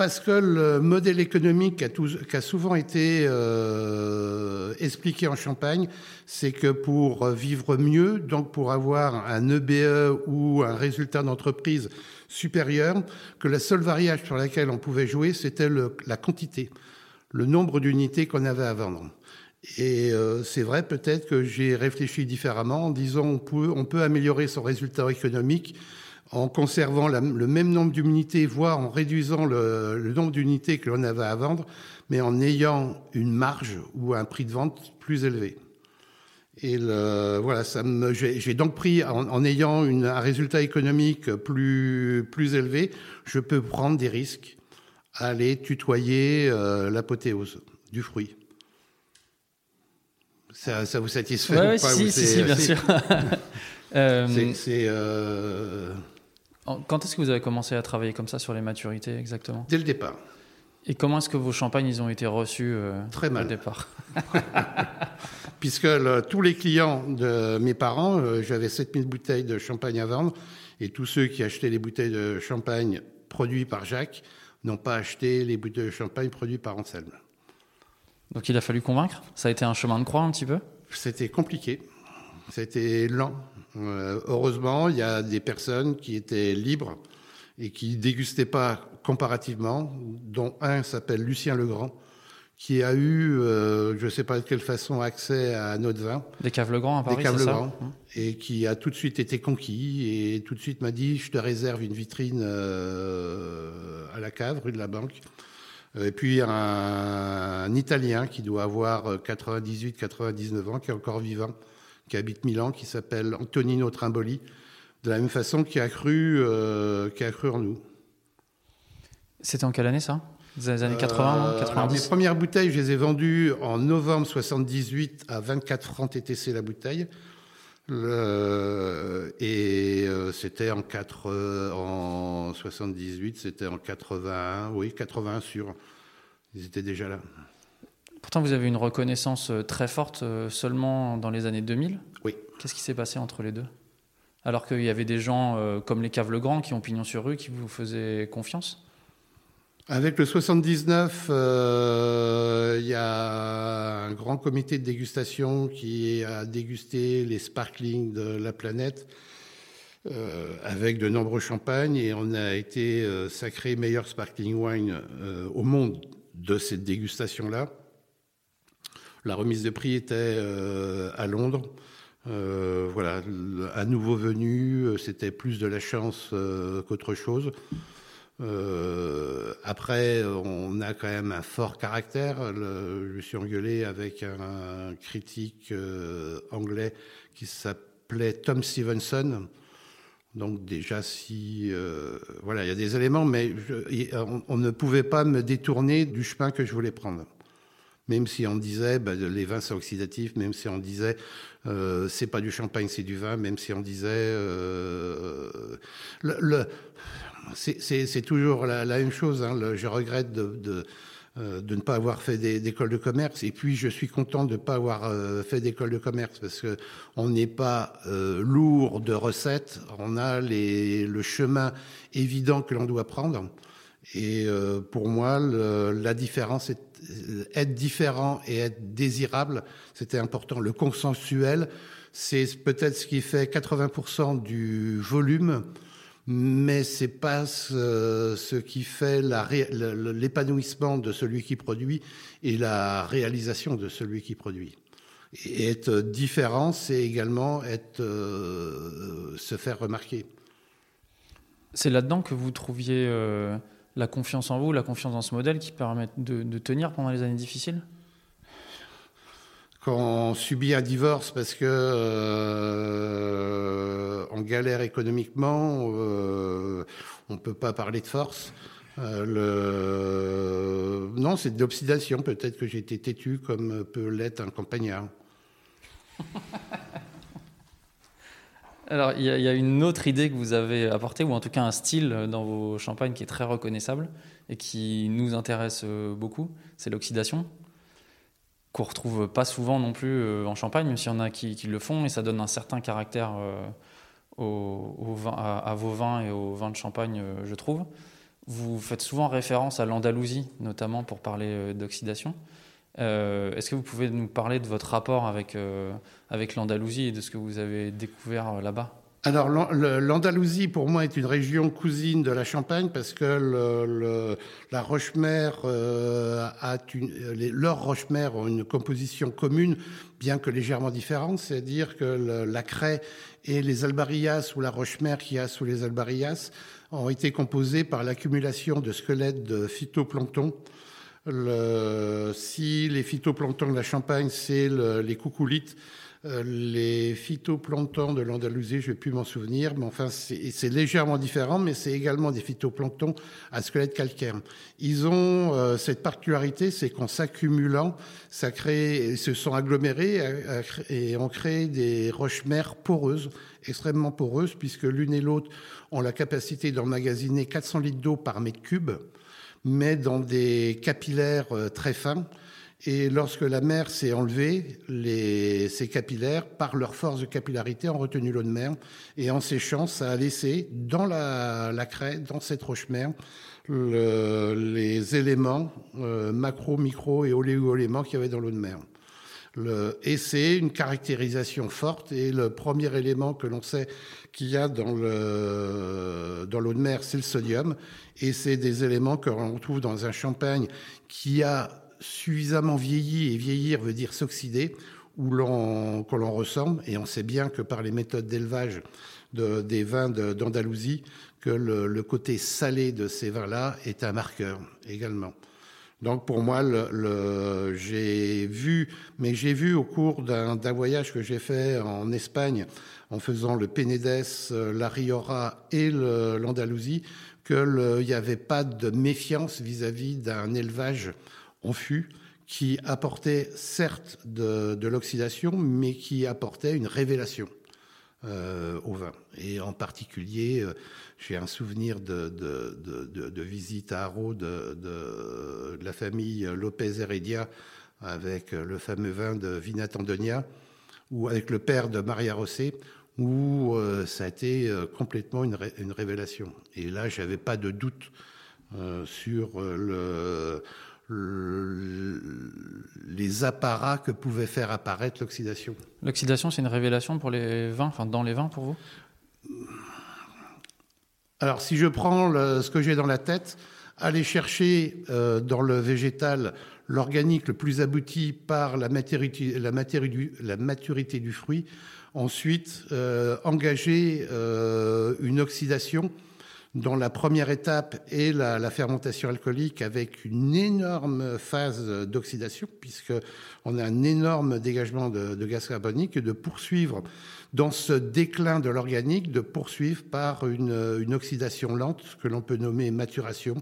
Parce que le modèle économique qui a, souvent été euh, expliqué en Champagne, c'est que pour vivre mieux, donc pour avoir un EBE e ou un résultat d'entreprise supérieur, que la seule variable sur laquelle on pouvait jouer, c'était la quantité, le nombre d'unités qu'on avait à vendre. Et euh, c'est vrai, peut-être que j'ai réfléchi différemment en disant on peut, améliorer son résultat économique en conservant le même nombre d'unités, voire en réduisant le, nombre d'unités que l'on avait à vendre, mais en ayant une marge ou un prix de vente plus élevé. Et le, voilà, ça me, j'ai donc pris en, ayant un résultat économique plus plus élevé, je peux prendre des risques, aller tutoyer euh, l'apothéose du fruit. Ça, ça vous satisfait ouais, ou pas si, si, si, bien sûr. euh, c'est. Euh... Quand est-ce que vous avez commencé à travailler comme ça sur les maturités exactement? Dès le départ. Et comment est-ce que vos champagnes ils ont été reçus euh, Très mal. Au départ? Puisque le, tous les clients de mes parents, euh, j'avais 7000 bouteilles de champagne à vendre, et tous ceux qui achetaient les bouteilles de champagne produits par Jacques n'ont pas acheté les bouteilles de champagne produits par Anselme. Donc il a fallu convaincre Ça a été un chemin de croix un petit peu? C'était compliqué. C'était lent. Euh, heureusement, il y a des personnes qui étaient libres et qui dégustaient pas comparativement, dont un s'appelle Lucien Legrand, qui a eu, euh, je ne sais pas de quelle façon, accès à notre vin. Des caves Legrand à Paris, Des caves Legrand, mmh. et qui a tout de suite été conquis et tout de suite m'a dit, je te réserve une vitrine euh, à la cave, rue de la Banque. Euh, et puis un, un Italien qui doit avoir 98-99 euh, ans, qui est encore vivant, qui habite Milan, qui s'appelle Antonino Trimboli, de la même façon qui a cru, qui a cru en nous. C'était en quelle année ça? Les années 80, 90 Mes premières bouteilles, je les ai vendues en novembre 78 à 24 francs TTC la bouteille. Le, et euh, c'était en, 4, euh, en 78, c'était en 81, oui, 81 sur. Ils étaient déjà là. Pourtant, vous avez une reconnaissance euh, très forte seulement dans les années 2000. Oui. Qu'est-ce qui s'est passé entre les deux? Alors qu'il y avait des gens comme les Caves Legrand qui ont pignon sur rue, qui vous faisaient confiance? Avec le 79, euh, il y a un grand comité de dégustation qui a dégusté les sparklings de la planète euh, avec de nombreux champagnes et on a été euh, sacré meilleur sparkling wine au monde de cette dégustation-là. La remise de prix était à Londres. voilà, à nouveau venu, c'était plus de la chance qu'autre chose. Euh, après, on a quand même un fort caractère. je me suis engueulé avec un, critique euh, anglais qui s'appelait Tom Stevenson. Donc déjà, si euh, voilà, il y a des éléments, mais on, ne pouvait pas me détourner du chemin que je voulais prendre. Même si on disait bah, les vins sont oxydatifs, même si on disait c'est pas du champagne, c'est du vin, même si on disait le c'est toujours la, même chose. Hein. je regrette de, euh, de, ne pas avoir fait d'école de commerce. Et puis, je suis content de ne pas avoir euh, fait d'école de commerce parce que on n'est pas euh, lourd de recettes. On a le chemin évident que l'on doit prendre. Et pour moi, la différence, est, être différent et être désirable, c'était important. Le consensuel, c'est peut-être ce qui fait 80% du volume mais c'est pas ce, qui fait l'épanouissement de celui qui produit et la réalisation de celui qui produit. Et être différent, c'est également être, euh, se faire remarquer. C'est là-dedans que vous trouviez euh, la confiance en vous, la confiance dans ce modèle qui permet de tenir pendant les années difficiles? Quand on subit un divorce parce que euh, on galère économiquement, euh, on peut pas parler de force. Euh, le... Non, c'est de. Peut-être que j'ai été têtu comme peut l'être un campagnard. Alors, il y, a une autre idée que vous avez apportée, ou en tout cas un style dans vos champagnes qui est très reconnaissable et qui nous intéresse beaucoup, c'est l'oxydation qu'on retrouve pas souvent non plus euh, en Champagne, même s'il y en a qui, le font, et ça donne un certain caractère euh, au, vin, à, vos vins et aux vins de Champagne, euh, je trouve. Vous faites souvent référence à l'Andalousie, notamment pour parler d'oxydation. Est-ce que vous pouvez nous parler de votre rapport avec, avec l'Andalousie et de ce que vous avez découvert là-bas? Alors l'Andalousie pour moi est une région cousine de la Champagne parce que la Rochemer euh, a une, leurs Rochemer ont une composition commune bien que légèrement différente, c'est-à-dire que la craie et les albarias ou la Rochemer qui a sous les albarias ont été composés par l'accumulation de squelettes de phytoplancton. Si les phytoplanctons de la Champagne c'est les coucoulites euh, les phytoplanctons de l'Andalousie, je ne vais plus m'en souvenir, mais enfin, c'est légèrement différent, mais c'est également des phytoplanctons à squelette calcaire. Ils ont euh, cette particularité, c'est qu'en s'accumulant, ça crée, ils se sont agglomérés et ont créé des roches mères poreuses, extrêmement poreuses, puisque l'une et l'autre ont la capacité d'emmagasiner 400 litres d'eau par mètre cube, mais dans des capillaires euh, très fins et lorsque la mer s'est enlevée, les, ces capillaires, par leur force de capillarité, ont retenu l'eau de mer. Et en séchant, ça a laissé dans la, la craie, dans cette roche-mer, le, les éléments euh, macro, micro et oléo-éléments qu'il y avait dans l'eau de mer. Et c'est une caractérisation forte. Et le premier élément que l'on sait qu'il y a dans le dans l'eau de mer, c'est le sodium. Et c'est des éléments que l'on retrouve dans un champagne qui a suffisamment vieilli, et vieillir veut dire s'oxyder, où l'on, que l'on ressemble, et on sait bien que par les méthodes d'élevage de, des vins d'Andalousie, que le, côté salé de ces vins-là est un marqueur également. Donc pour moi, le, j'ai vu, mais j'ai vu au cours d'un voyage que j'ai fait en Espagne en faisant le Penedès, la Riora et l'Andalousie, qu'il n'y avait pas de méfiance vis-à-vis d'un élevage en fût qui apportait certes de, l'oxydation, mais qui apportait une révélation euh, au vin. Et en particulier, euh, j'ai un souvenir de, de, visite à Haro de, la famille Lopez Heredia avec le fameux vin de Vinat Andonia, ou avec le père de Maria Rosset, où euh, ça a été complètement une, révélation. Et là, j'avais pas de doute sur les apparats que pouvait faire apparaître l'oxydation. L'oxydation, c'est une révélation pour les vins, enfin dans les vins pour vous? Alors, si je prends ce que j'ai dans la tête, aller chercher dans le végétal l'organique le plus abouti par la maturité, la maturité du fruit, Ensuite, euh, engager euh, une oxydation dont la première étape est la, fermentation alcoolique avec une énorme phase d'oxydation, puisqu'on a un énorme dégagement de, gaz carbonique, et de poursuivre dans ce déclin de l'organique, de poursuivre par une, une oxydation lente, que l'on peut nommer maturation.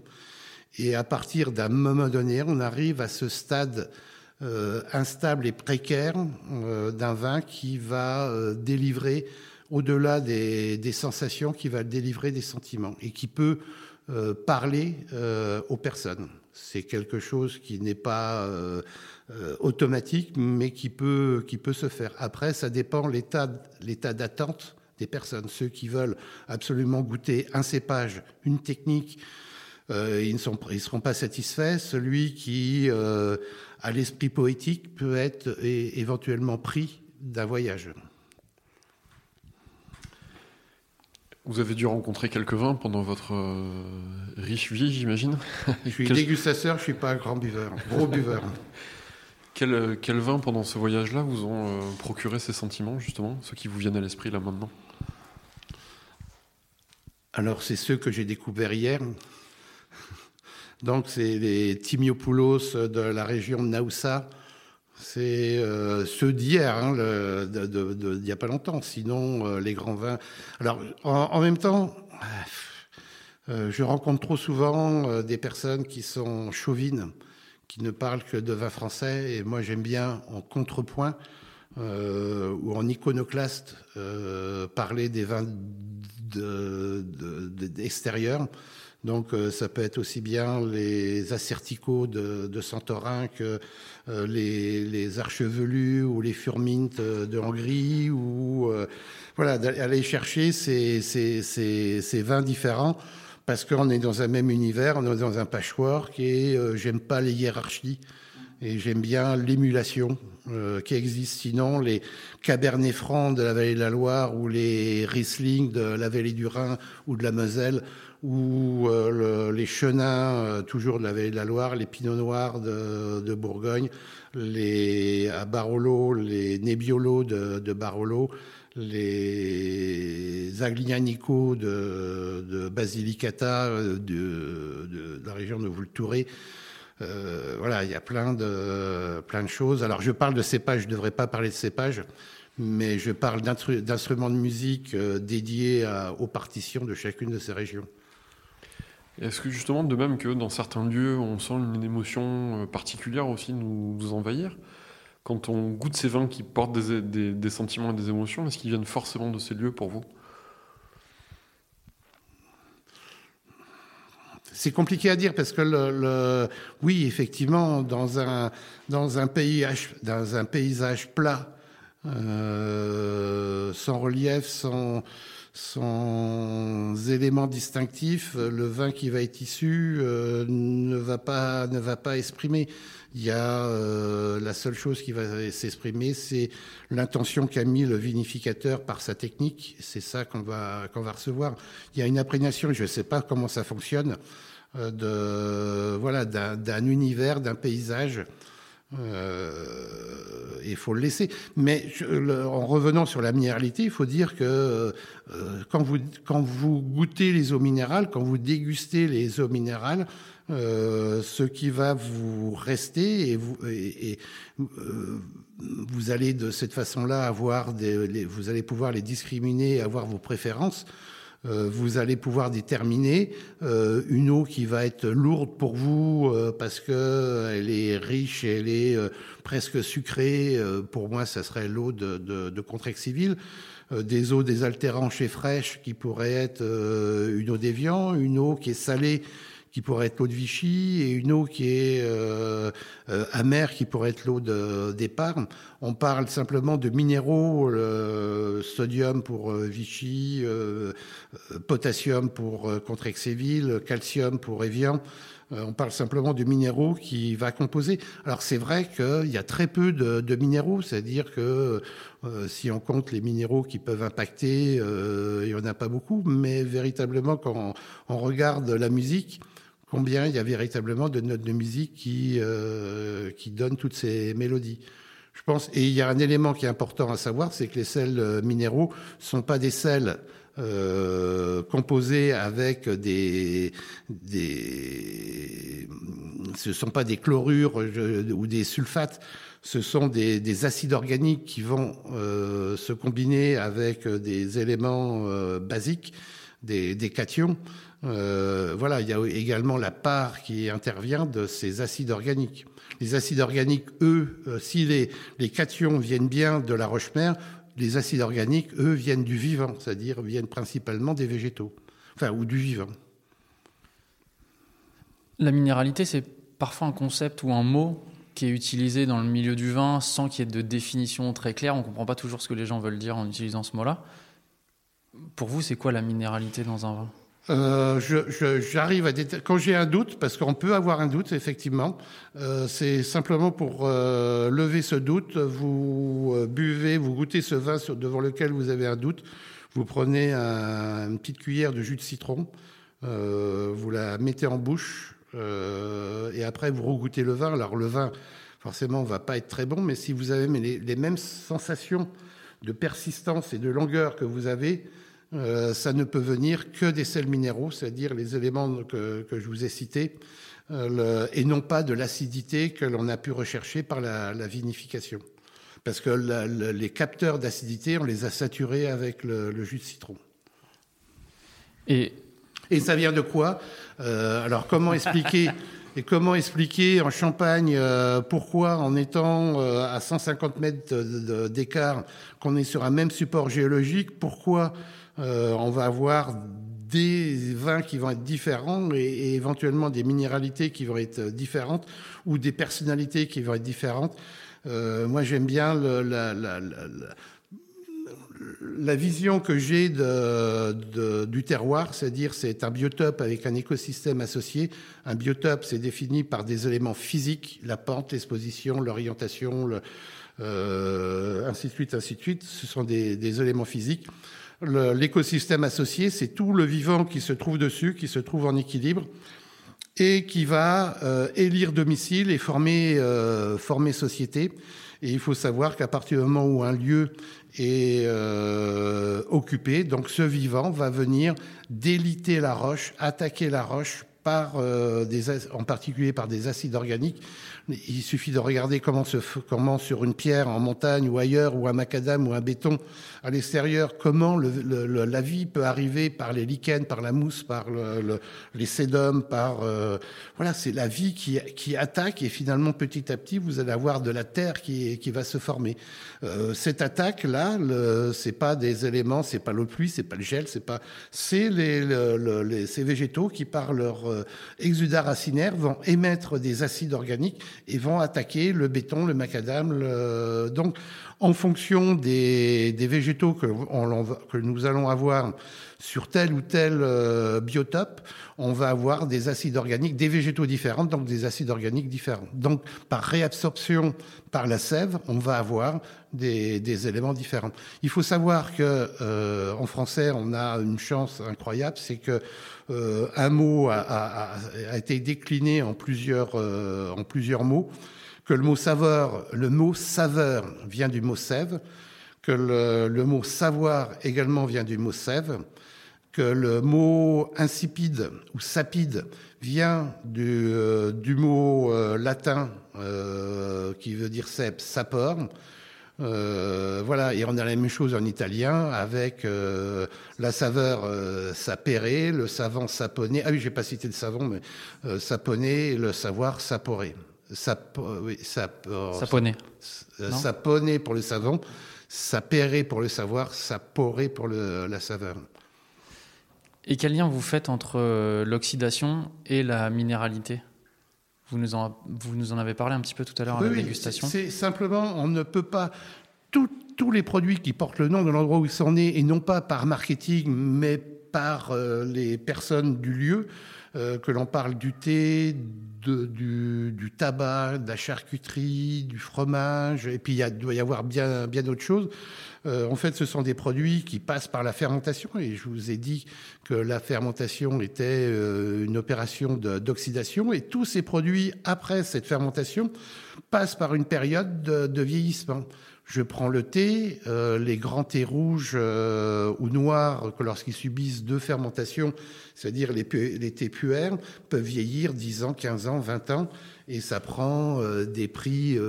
Et à partir d'un moment donné, on arrive à ce stade euh, instable et précaire euh, d'un vin qui va euh, délivrer au-delà des, sensations, qui va délivrer des sentiments et qui peut parler aux personnes. C'est quelque chose qui n'est pas automatique, mais qui peut, se faire. Après, ça dépend l'état, l'état d'attente des personnes. Ceux qui veulent absolument goûter un cépage, une technique, ils ne seront pas satisfaits. Celui qui à l'esprit poétique peut être éventuellement pris d'un voyage. Vous avez dû rencontrer quelques vins pendant votre euh, riche vie, j'imagine Je suis dégustateur, je ne suis pas un grand buveur, gros buveur. Quel, quel, vin pendant ce voyage-là vous ont euh, procuré ces sentiments, justement, ceux qui vous viennent à l'esprit là maintenant? Alors, c'est ceux que j'ai découverts hier. Donc, c'est les Timiopoulos de la région de Naoussa. C'est euh, ceux d'hier, hein, il n'y a pas longtemps. Sinon, euh, les grands vins. Alors, en, même temps, euh, je rencontre trop souvent des personnes qui sont chauvines, qui ne parlent que de vin français. Et moi, j'aime bien, en contrepoint ou en iconoclaste, parler des vins d'extérieur. De, donc euh, ça peut être aussi bien les asserticaux de, Santorin que euh, les, archevelus ou les furmintes de Hongrie ou euh, voilà d'aller chercher ces, vins différents parce qu'on est dans un même univers, on est dans un patchwork et j'aime pas les hiérarchies et j'aime bien l'émulation qui existe. Sinon, les Cabernet Franc de la vallée de la Loire ou les Riesling de la vallée du Rhin ou de la Moselle ou euh, les chenins, euh, toujours de la vallée de la Loire, les pinots noirs de, Bourgogne, les, à Barolo, les Nebbiolo de, Barolo, les Aglianico de, Basilicata, euh, de, de, la région de Vulturé. Euh, voilà, il y a plein de, plein de choses. Alors, je parle de cépages, je ne devrais pas parler de cépages, mais je parle d'instruments de musique dédiés aux partitions de chacune de ces régions. Est-ce que justement, de même que dans certains lieux, on sent une émotion euh, particulière aussi nous, envahir Quand on goûte ces vins qui portent des, sentiments et des émotions, est-ce qu'ils viennent forcément de ces lieux pour vous? C'est compliqué à dire parce que oui, effectivement, dans un paysage plat, euh, sans relief, sans, sans éléments distinctifs, le vin qui va être issu euh, ne va pas ne va pas exprimer. Il y a euh, la seule chose qui va s'exprimer, c'est l'intention qu'a mis le vinificateur par sa technique. C'est ça qu'on va qu'on va recevoir. Il y a une imprégnation. Je ne sais pas comment ça fonctionne euh, de voilà d'un univers, d'un paysage euh, il faut le laisser. Mais en revenant sur la minéralité, il faut dire que euh, quand, vous, quand vous goûtez les eaux minérales, quand vous dégustez les eaux minérales, ce qui va vous rester et vous, vous allez de cette façon-là avoir des, vous allez pouvoir les discriminer, avoir vos préférences. Euh, vous allez pouvoir déterminer euh, une eau qui va être lourde pour vous euh, parce que elle est riche et elle est presque sucrée. pour moi, ça serait l'eau de, de, de Contrex civil. des eaux désaltérantes et fraîches qui pourraient être une eau d'évian, une eau qui est salée qui pourrait être l'eau de Vichy, et une eau qui est euh, euh, amère, qui pourrait être l'eau d'épargne. On parle simplement de minéraux, sodium pour euh, Vichy, potassium pour Contrexéville, calcium pour Evian. On parle simplement de minéraux qui va composer. Alors c'est vrai qu'il y a très peu de, de minéraux, c'est-à-dire que si on compte les minéraux qui peuvent impacter, il n'y en a pas beaucoup, mais véritablement quand on regarde la musique, combien il y a véritablement de notes de musique qui, euh, qui donnent toutes ces mélodies. Je pense, et il y a un élément qui est important à savoir, c'est que les sels euh, minéraux sont pas des sels euh, composés avec des, des, ce sont pas des chlorures ou des sulfates, ce sont des, des acides organiques qui vont euh, se combiner avec des éléments euh, basiques, des, cations. Euh, voilà, il y a également la part qui intervient de ces acides organiques. Les acides organiques, eux, euh, si les, les cations viennent bien de la roche-mère, les acides organiques, eux, viennent du vivant, c'est-à-dire viennent principalement des végétaux, enfin, ou du vivant. La minéralité, c'est parfois un concept ou un mot qui est utilisé dans le milieu du vin sans qu'il y ait de définition très claire. On ne comprend pas toujours ce que les gens veulent dire en utilisant ce mot-là. Pour vous, c'est quoi la minéralité dans un vin euh, J'arrive à quand j'ai un doute, parce qu'on peut avoir un doute effectivement. Euh, c'est simplement pour euh, lever ce doute. Vous buvez, vous goûtez ce vin sur, devant lequel vous avez un doute. Vous prenez un, une petite cuillère de jus de citron, vous la mettez en bouche et après vous regoutez le vin. Alors le vin, forcément, va pas être très bon, mais si vous avez les mêmes sensations de persistance et de longueur que vous avez euh, ça ne peut venir que des sels minéraux, c'est-à-dire les éléments que, que, je vous ai cités, euh, le, et non pas de l'acidité que l'on a pu rechercher par la, la vinification. Parce que la, la, les capteurs d'acidité, on les a saturés avec le, le jus de citron. Et, et ça vient de quoi? Euh, Alors comment expliquer Et comment expliquer en Champagne euh, pourquoi, en étant euh, à 150 mètres d'écart, qu'on est sur un même support géologique, pourquoi euh, on va avoir des vins qui vont être différents et, éventuellement des minéralités qui vont être différentes ou des personnalités qui vont être différentes. Euh, moi, j'aime bien la, vision que j'ai de, du terroir, c'est-à-dire c'est un biotope avec un écosystème associé. Un biotope, c'est défini par des éléments physiques, la pente, l'exposition, l'orientation, euh, ainsi de suite, ainsi de suite. Ce sont des éléments physiques. L'écosystème associé, c'est tout le vivant qui se trouve dessus, qui se trouve en équilibre et qui va euh, élire domicile et former, euh, former société. Et il faut savoir qu'à partir du moment où un lieu est euh, occupé, donc ce vivant va venir déliter la roche, attaquer la roche par euh, des, en particulier par des acides organiques il suffit de regarder comment, se, sur une pierre en montagne ou ailleurs, ou un macadam ou un béton à l'extérieur, comment la vie peut arriver par les lichens, par la mousse, par le, les sédums, par euh, voilà, c'est la vie qui, qui attaque et finalement petit à petit vous allez avoir de la terre qui, qui va se former. Euh, cette attaque là, c'est pas des éléments, c'est pas l'eau pluie, c'est pas le gel, c'est pas, c'est les, ces végétaux qui par leur euh, exudat racinaire vont émettre des acides organiques et vont attaquer le béton, le macadam. Donc, en fonction des, végétaux que, nous allons avoir sur tel ou tel euh, biotope, on va avoir des acides organiques, des végétaux différents, donc des acides organiques différents. Donc, par réabsorption par la sève, on va avoir des, des éléments différents. Il faut savoir que euh, en français, on a une chance incroyable, c'est que euh, un mot a, a, a, été décliné en plusieurs, euh, en plusieurs mots, que le mot saveur, le mot saveur vient du mot sève, que le, le mot savoir également vient du mot sève, que le mot insipide ou sapide vient du, du mot latin qui veut dire cep, sapor. voilà, et on a la même chose en italien avec la saveur sapere, le savant saponé. Ah oui, j'ai pas cité le savon, mais saponé, le savoir saporé. Sap, oui, sap, saponé. Saponé pour le savon, sapere pour le savoir, saporé pour le, la saveur. Et quel lien vous faites entre euh, l'oxydation et la minéralité? Vous nous, en, vous nous en avez parlé un petit peu tout à l'heure à la dégustation. C'est simplement, on ne peut pas. tous les produits qui portent le nom de l'endroit où ils sont nés, et non pas par marketing, mais par euh, les personnes du lieu, que l'on parle du thé, du, tabac, de la charcuterie, du fromage, et puis il doit y avoir bien, bien d'autres choses. Euh, en fait, ce sont des produits qui passent par la fermentation, et je vous ai dit que la fermentation était euh, une opération d'oxydation, et tous ces produits, après cette fermentation, passent par une période de, de vieillissement. Je prends le thé, euh, les grands thés rouges euh, ou noirs, que lorsqu'ils subissent deux fermentations, c'est-à-dire les, les thés puères, peuvent vieillir 10 ans, 15 ans, 20 ans, et ça prend euh, des prix.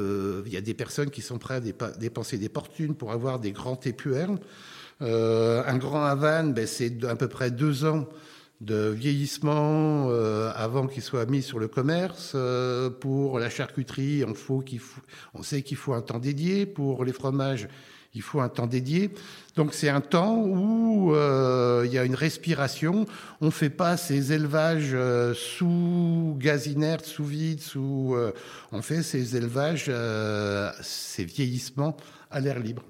Il y a des personnes qui sont prêtes à dépenser des fortunes pour avoir des grands thés puères. un grand Havane, ben, c'est à peu près deux ans de vieillissement euh, avant qu'il soit mis sur le commerce. Euh, pour la charcuterie, on, faut qu'il faut, on sait qu'il faut un temps dédié. Pour les fromages, il faut un temps dédié. Donc c'est un temps où euh, il y a une respiration. On ne fait pas ces élevages sous gaz inerte, sous vide, sous. on fait ces élevages, ces vieillissements à l'air libre.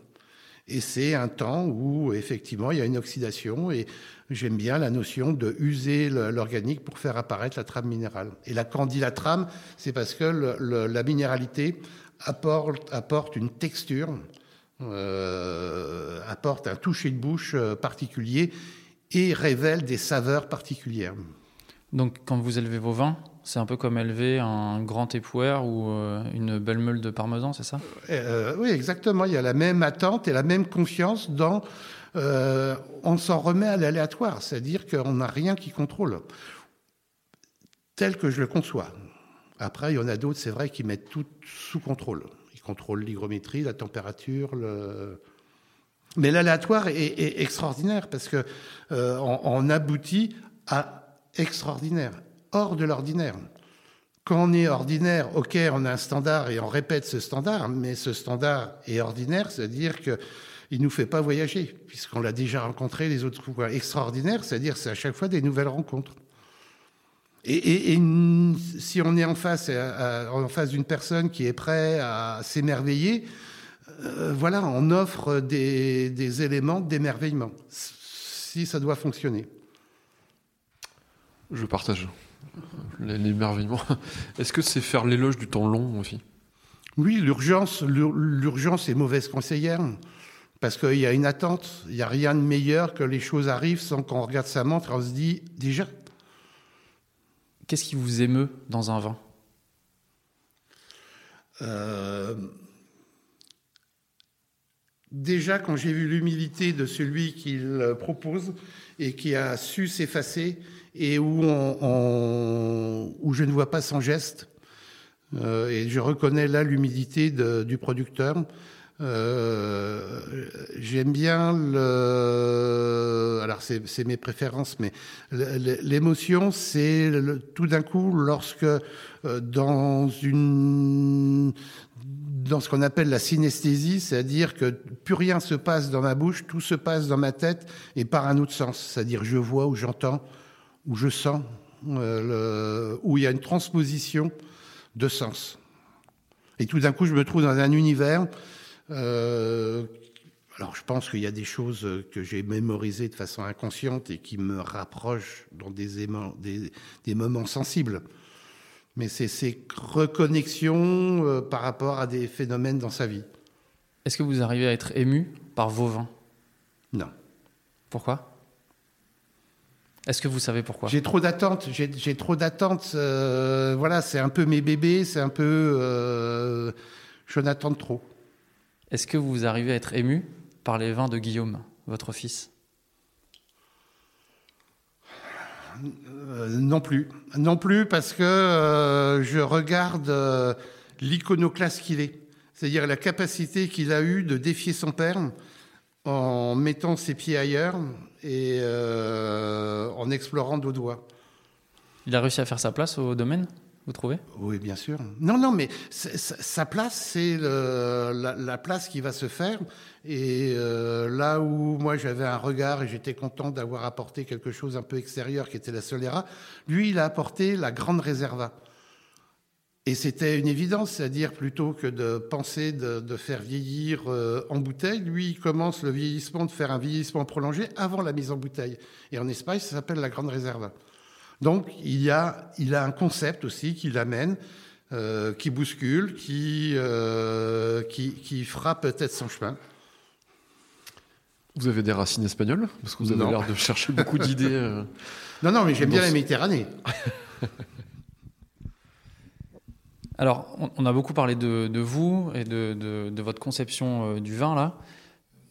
Et c'est un temps où effectivement il y a une oxydation et j'aime bien la notion de user l'organique pour faire apparaître la trame minérale. Et la candilatrame, c'est parce que la minéralité apporte, apporte une texture, euh, apporte un toucher de bouche euh, particulier et révèle des saveurs particulières. Donc quand vous élevez vos vins, c'est un peu comme élever un grand époueur ou euh, une belle meule de parmesan, c'est ça? Oui, exactement. Il y a la même attente et la même confiance dans euh, on s'en remet à l'aléatoire, c'est-à-dire qu'on n'a rien qui contrôle, tel que je le conçois. Après, il y en a d'autres, c'est vrai, qui mettent tout sous contrôle. Ils contrôlent l'hygrométrie, la température, le... Mais l'aléatoire est, extraordinaire parce que euh, on, aboutit à extraordinaire, hors de l'ordinaire. Quand on est ordinaire, ok, on a un standard et on répète ce standard, mais ce standard est ordinaire, c'est-à-dire que il nous fait pas voyager, puisqu'on l'a déjà rencontré les autres fois. Extraordinaire, c'est-à-dire c'est à chaque fois des nouvelles rencontres. Et, si on est en face, en face d'une personne qui est prête à s'émerveiller, euh, voilà, on offre des, des éléments d'émerveillement, si ça doit fonctionner. Je partage l'émerveillement. Est-ce que c'est faire l'éloge du temps long aussi? Oui, l'urgence, l'urgence est mauvaise conseillère. Parce qu'il y a une attente, il n'y a rien de meilleur que les choses arrivent sans qu'on regarde sa montre et on se dit déjà. Qu'est-ce qui vous émeut dans un vin? Euh, Déjà, quand j'ai vu l'humilité de celui qui le propose et qui a su s'effacer et où, je ne vois pas son geste, euh, et je reconnais là l'humilité du producteur, euh, j'aime bien le. Alors c'est mes préférences, mais l'émotion, c'est tout d'un coup lorsque euh, dans une dans ce qu'on appelle la synesthésie, c'est-à-dire que plus rien se passe dans ma bouche, tout se passe dans ma tête et par un autre sens, c'est-à-dire je vois ou j'entends ou je sens, euh, où il y a une transposition de sens. Et tout d'un coup, je me trouve dans un univers euh, alors, je pense qu'il y a des choses que j'ai mémorisées de façon inconsciente et qui me rapprochent dans des, des, des moments sensibles. Mais c'est ces reconnexions euh, par rapport à des phénomènes dans sa vie. Est-ce que vous arrivez à être ému par vos vins Non. Pourquoi? Est-ce que vous savez pourquoi? J'ai trop d'attentes. J'ai trop d'attentes. Euh, voilà, c'est un peu mes bébés. C'est un peu. je n'attends trop. Est-ce que vous arrivez à être ému par les vins de Guillaume, votre fils? Euh, non plus. Non plus parce que euh, je regarde euh, l'iconoclaste qu'il est. C'est-à-dire la capacité qu'il a eue de défier son père en mettant ses pieds ailleurs et euh, en explorant d'autres doigts. Il a réussi à faire sa place au domaine, vous trouvez? Oui, bien sûr. Non, non, mais sa place, c'est la place qui va se faire. Et euh, là où moi j'avais un regard et j'étais content d'avoir apporté quelque chose un peu extérieur qui était la Solera, lui, il a apporté la grande réserva. Et c'était une évidence, c'est-à-dire plutôt que de penser de, de faire vieillir euh, en bouteille, lui, il commence le vieillissement, de faire un vieillissement prolongé avant la mise en bouteille. Et en Espagne, ça s'appelle la grande réserva. Donc, il, y a, il a un concept aussi qui l'amène, euh, qui bouscule, qui, euh, qui, qui fera peut-être son chemin. Vous avez des racines espagnoles? Parce que vous avez l'air de chercher beaucoup d'idées. euh. Non, non, mais j'aime bien la Méditerranée. Alors, on, a beaucoup parlé de, vous et de, votre conception euh, du vin, là.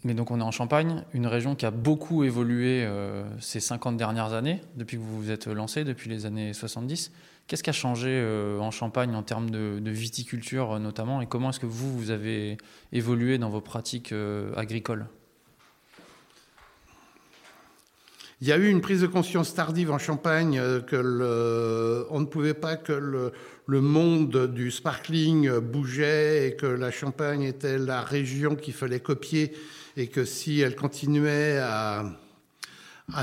Mais donc, on est en Champagne, une région qui a beaucoup évolué euh, ces 50 dernières années, depuis que vous vous êtes lancé, depuis les années 70. Qu'est-ce qui a changé euh, en Champagne en termes de, viticulture, notamment, et comment est-ce que vous, vous avez évolué dans vos pratiques agricoles? Il y a eu une prise de conscience tardive en Champagne que on ne pouvait pas que le, le monde du sparkling bougeait et que la Champagne était la région qu'il fallait copier et que si elle continuait à,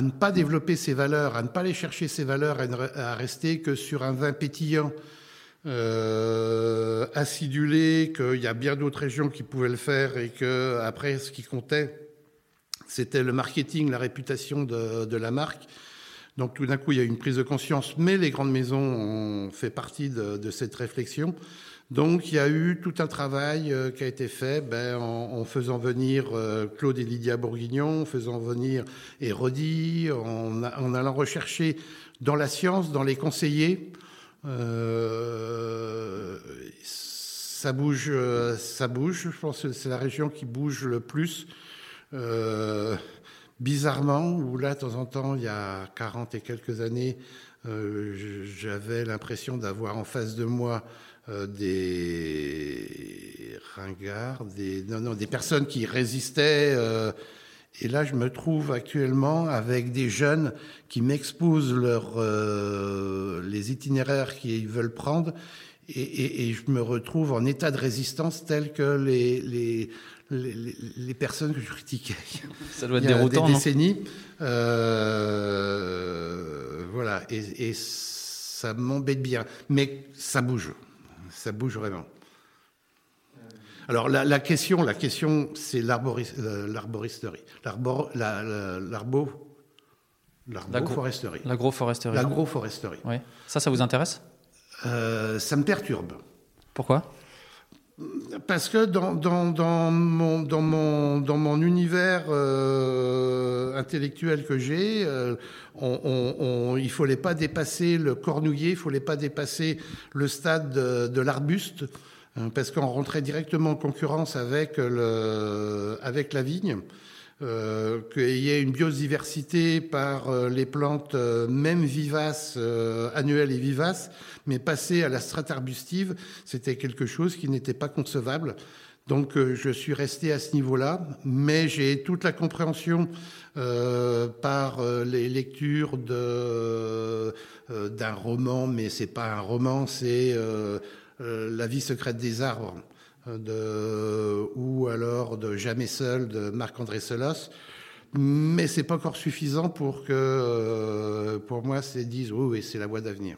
ne pas développer ses valeurs, à ne pas aller chercher ses valeurs, à, rester que sur un vin pétillant, euh, acidulé, qu'il y a bien d'autres régions qui pouvaient le faire et que après ce qui comptait, c'était le marketing, la réputation de la marque. Donc tout d'un coup, il y a eu une prise de conscience, mais les grandes maisons ont fait partie de, cette réflexion. Donc il y a eu tout un travail euh, qui a été fait ben, en, faisant venir euh, Claude et Lydia Bourguignon, en faisant venir Hérodi, en, allant rechercher dans la science, dans les conseillers. Euh, ça bouge, ça bouge. Je pense que c'est la région qui bouge le plus. Bizarrement, où là, de temps en temps, il y a 40 et quelques années, euh, j'avais l'impression d'avoir en face de moi euh, des ringards, des, non, non, des personnes qui résistaient. euh, et là, je me trouve actuellement avec des jeunes qui m'exposent leur, euh, les itinéraires qu'ils veulent prendre. Et, et- et je me retrouve en état de résistance tel que les, les, les, les- les personnes que je critiquais Ça doit être il y a déroutant, des décennies. Euh, voilà, et, et ça m'embête bien. Mais ça bouge. Ça bouge vraiment. Alors la, la question, la question, c'est euh, l'arboristerie, l'arbor, la, la- l'arbo, l'arboforesterie, L'agroforesterie. l'agroforesterie. Ouais. Ça, ça vous intéresse? Euh, ça me perturbe. Pourquoi? Parce que dans, dans, mon, dans, mon, dans mon univers euh, intellectuel que j'ai, euh, il ne fallait pas dépasser le cornouiller, il ne fallait pas dépasser le stade de, l'arbuste, hein, parce qu'on rentrait directement en concurrence avec, avec la vigne. Euh, qu'il y ait une biodiversité par euh, les plantes, euh, même vivaces, euh, annuelles et vivaces, mais passer à la strate arbustive, c'était quelque chose qui n'était pas concevable. Donc je suis resté à ce niveau-là, mais j'ai toute la compréhension par les lectures d'un roman, mais c'est pas un roman, c'est La vie secrète des arbres ou alors de Jamais seul de Marc-André Solos. Mais c'est pas encore suffisant pour que, euh, pour moi, c'est disent oui, oui, c'est la voie d'avenir.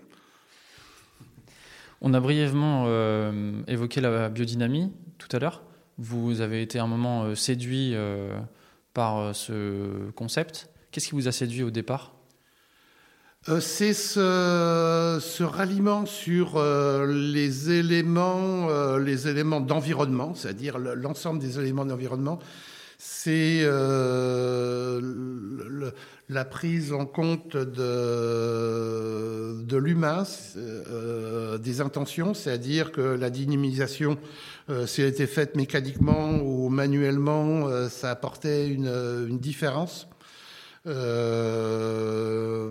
On a brièvement euh, évoqué la biodynamie tout à l'heure. Vous avez été un moment euh, séduit par ce concept. Qu'est-ce qui vous a séduit au départ? C'est ce, ce ralliement sur euh, les éléments, euh, les éléments d'environnement, c'est-à-dire le- l'ensemble des éléments d'environnement. C'est euh, la prise en compte de, de l'humain, euh, des intentions, c'est-à-dire que la dynamisation, euh, si elle était faite mécaniquement ou manuellement, euh, ça apportait une, une différence. Euh,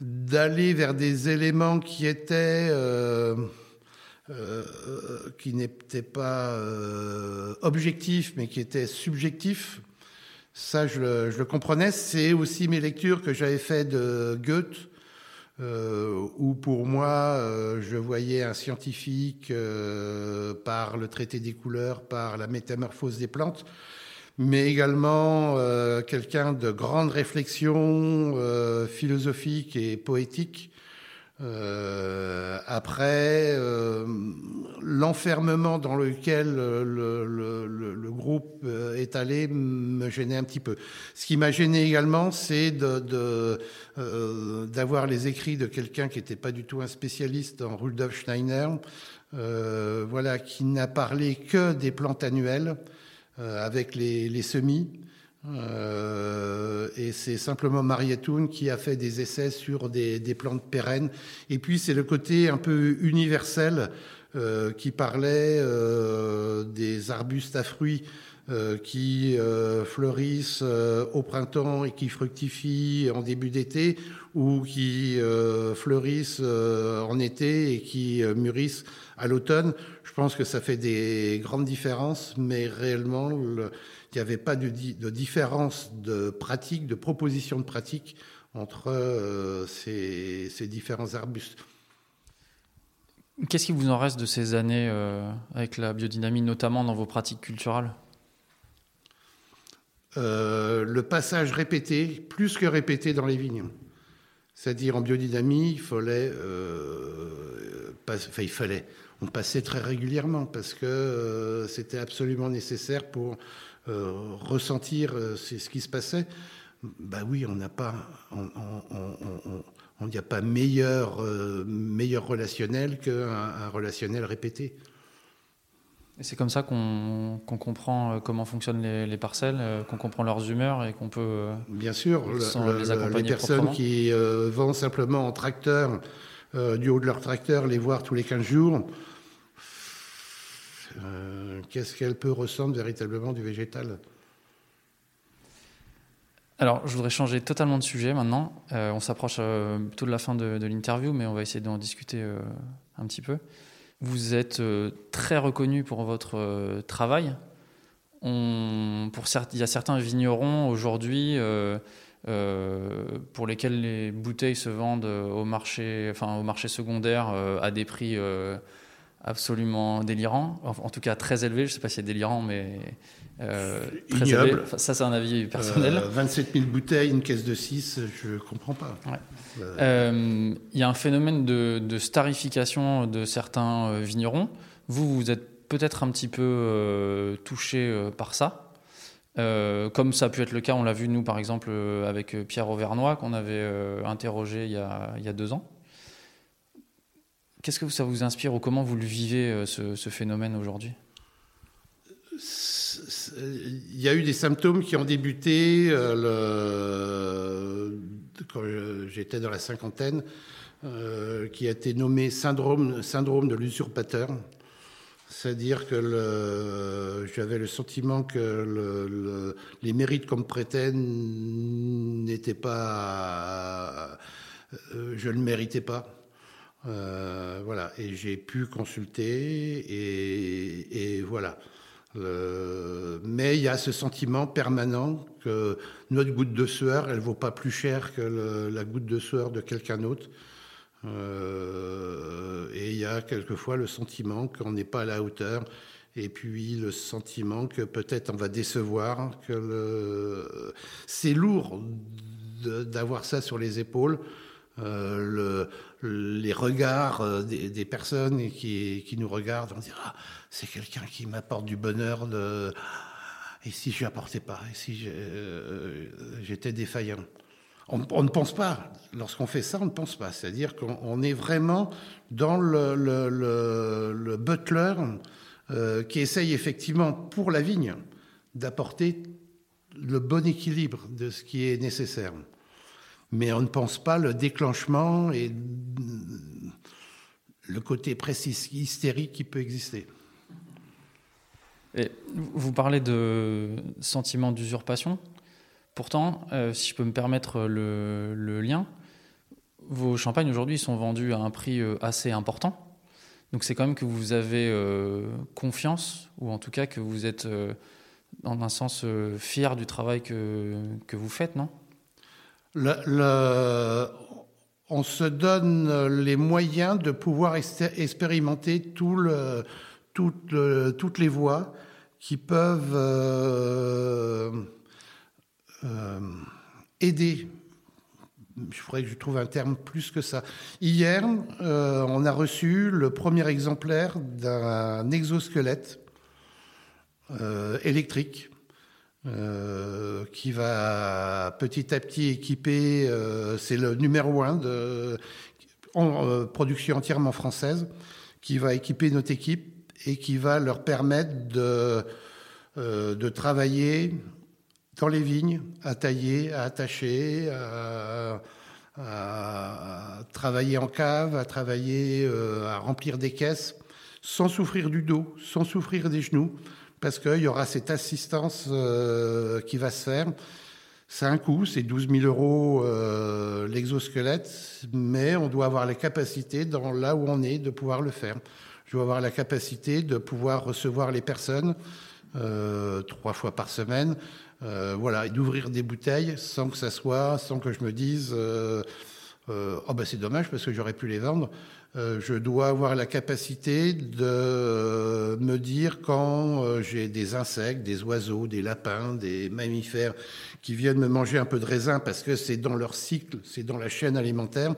d'aller vers des éléments qui étaient euh, euh, qui n'étaient pas objectifs, mais qui étaient subjectifs. Ça, je le, je le comprenais. C'est aussi mes lectures que j'avais fait de Goethe, où pour moi, je voyais un scientifique par le traité des couleurs, par la métamorphose des plantes mais également euh, quelqu'un de grande réflexion euh, philosophique et poétique. Euh, après, l'enfermement dans lequel le, groupe est allé me gênait un petit peu. Ce qui m'a gêné également, c'est d'avoir les écrits de quelqu'un qui n'était pas du tout un spécialiste en Rudolf Steiner, voilà, qui n'a parlé que des plantes annuelles. Euh, avec les, semis. Euh, et c'est simplement Marietoun qui a fait des essais sur des, plantes pérennes. Et puis c'est le côté un peu universel euh, qui parlait des arbustes à fruits qui fleurissent au printemps et qui fructifient en début d'été, ou qui fleurissent en été et qui mûrissent à l'automne. Je pense que ça fait des grandes différences, mais réellement, il n'y avait pas de, de, différence de pratique, de proposition de pratique entre euh, ces, ces, différents arbustes. Qu'est-ce qui vous en reste de ces années euh, avec la biodynamie, notamment dans vos pratiques culturelles euh, Le passage répété, plus que répété dans les vignes. C'est-à-dire en biodynamie, il fallait, pas, enfin, il fallait, on passait très régulièrement parce que euh, c'était absolument nécessaire pour euh, ressentir euh, ce qui se passait. Bah oui, on n'a pas, on n'y a pas meilleur, meilleur relationnel qu'un relationnel répété. C'est comme ça qu'on comprend comment fonctionnent les, parcelles, qu'on comprend leurs humeurs et qu'on peut. Bien sûr, les, accompagner les personnes qui vont simplement en tracteur, du haut de leur tracteur, les voir tous les 15 jours, euh, qu'est-ce qu'elle peut ressentir véritablement du végétal alors, je voudrais changer totalement de sujet maintenant. Euh, on s'approche euh, plutôt de la fin de, l'interview, mais on va essayer d'en discuter un petit peu. Vous êtes très reconnu pour votre travail. Il y a certains vignerons aujourd'hui pour lesquels les bouteilles se vendent au marché secondaire à des prix absolument délirant, en, tout cas très élevé, je ne sais pas si c'est délirant, mais euh, très élevé. ça, c'est un avis personnel. 27 euh, 000 bouteilles, une caisse de 6, je ne comprends pas. Euh, il y a un phénomène de, de starification de certains vignerons. Vous, vous êtes peut-être un petit peu touché par ça. comme ça a pu être le cas, on l'a vu nous par exemple avec Pierre Auvernois qu'on avait interrogé il y, a, il y a deux ans. Qu'est-ce que ça vous inspire ou comment vous le vivez, euh, ce, phénomène aujourd'hui? Il y a eu des symptômes qui ont débuté euh, quand j'étais dans la cinquantaine, euh, qui a été nommé syndrome, syndrome de l'usurpateur. C'est-à-dire que j'avais le sentiment que les mérites qu'on me prêtait n'étaient pas. je ne méritais pas. Euh, voilà, et j'ai pu consulter et, voilà. Euh, mais il y a ce sentiment permanent que notre goutte de sueur, elle vaut pas plus cher que la goutte de sueur de quelqu'un d'autre. Euh, et il y a quelquefois le sentiment qu'on n'est pas à la hauteur, et puis le sentiment que peut-être on va décevoir, que c'est lourd d'avoir ça sur les épaules. Euh, le, les regards euh, des, personnes qui, nous regardent, on dit ah, c'est quelqu'un qui m'apporte du bonheur. Et si je apportais pas Et si euh, j'étais défaillant on, ne pense pas, lorsqu'on fait ça, on ne pense pas. C'est-à-dire qu'on est vraiment dans le, le, le, le butler qui essaye effectivement pour la vigne d'apporter le bon équilibre de ce qui est nécessaire mais on ne pense pas le déclenchement et le côté précis hystérique qui peut exister. Vous parlez de sentiment d'usurpation. Pourtant, euh, si je peux me permettre le, lien, vos champagnes aujourd'hui sont vendus à un prix assez important. Donc c'est quand même que vous avez confiance, ou en tout cas que vous êtes, dans un sens, fier du travail que, que vous faites, non? On se donne les moyens de pouvoir expérimenter toutes les voies qui peuvent euh, euh, aider. Je voudrais que je trouve un terme plus que ça. Hier, euh, on a reçu le premier exemplaire d'un exosquelette électrique euh, qui va petit à petit équiper, euh, c'est le numéro un de en, euh, production entièrement française, qui va équiper notre équipe et qui va leur permettre de, travailler dans les vignes, à tailler, à attacher, à travailler en cave, à travailler, à remplir des caisses, sans souffrir du dos, sans souffrir des genoux parce qu'il y aura cette assistance euh, qui va se faire. C'est un coût, c'est 12 000 euros euh, l'exosquelette, mais on doit avoir la capacité, dans là où on est, de pouvoir le faire. Je dois avoir la capacité de pouvoir recevoir les personnes euh, trois fois par semaine, voilà, et d'ouvrir des bouteilles sans que ça soit, sans que je me dise, oh ben c'est dommage parce que j'aurais pu les vendre. Euh, je dois avoir la capacité de me dire quand euh, j'ai des insectes, des oiseaux, des lapins, des mammifères qui viennent me manger un peu de raisin parce que c'est dans leur cycle, c'est dans la chaîne alimentaire,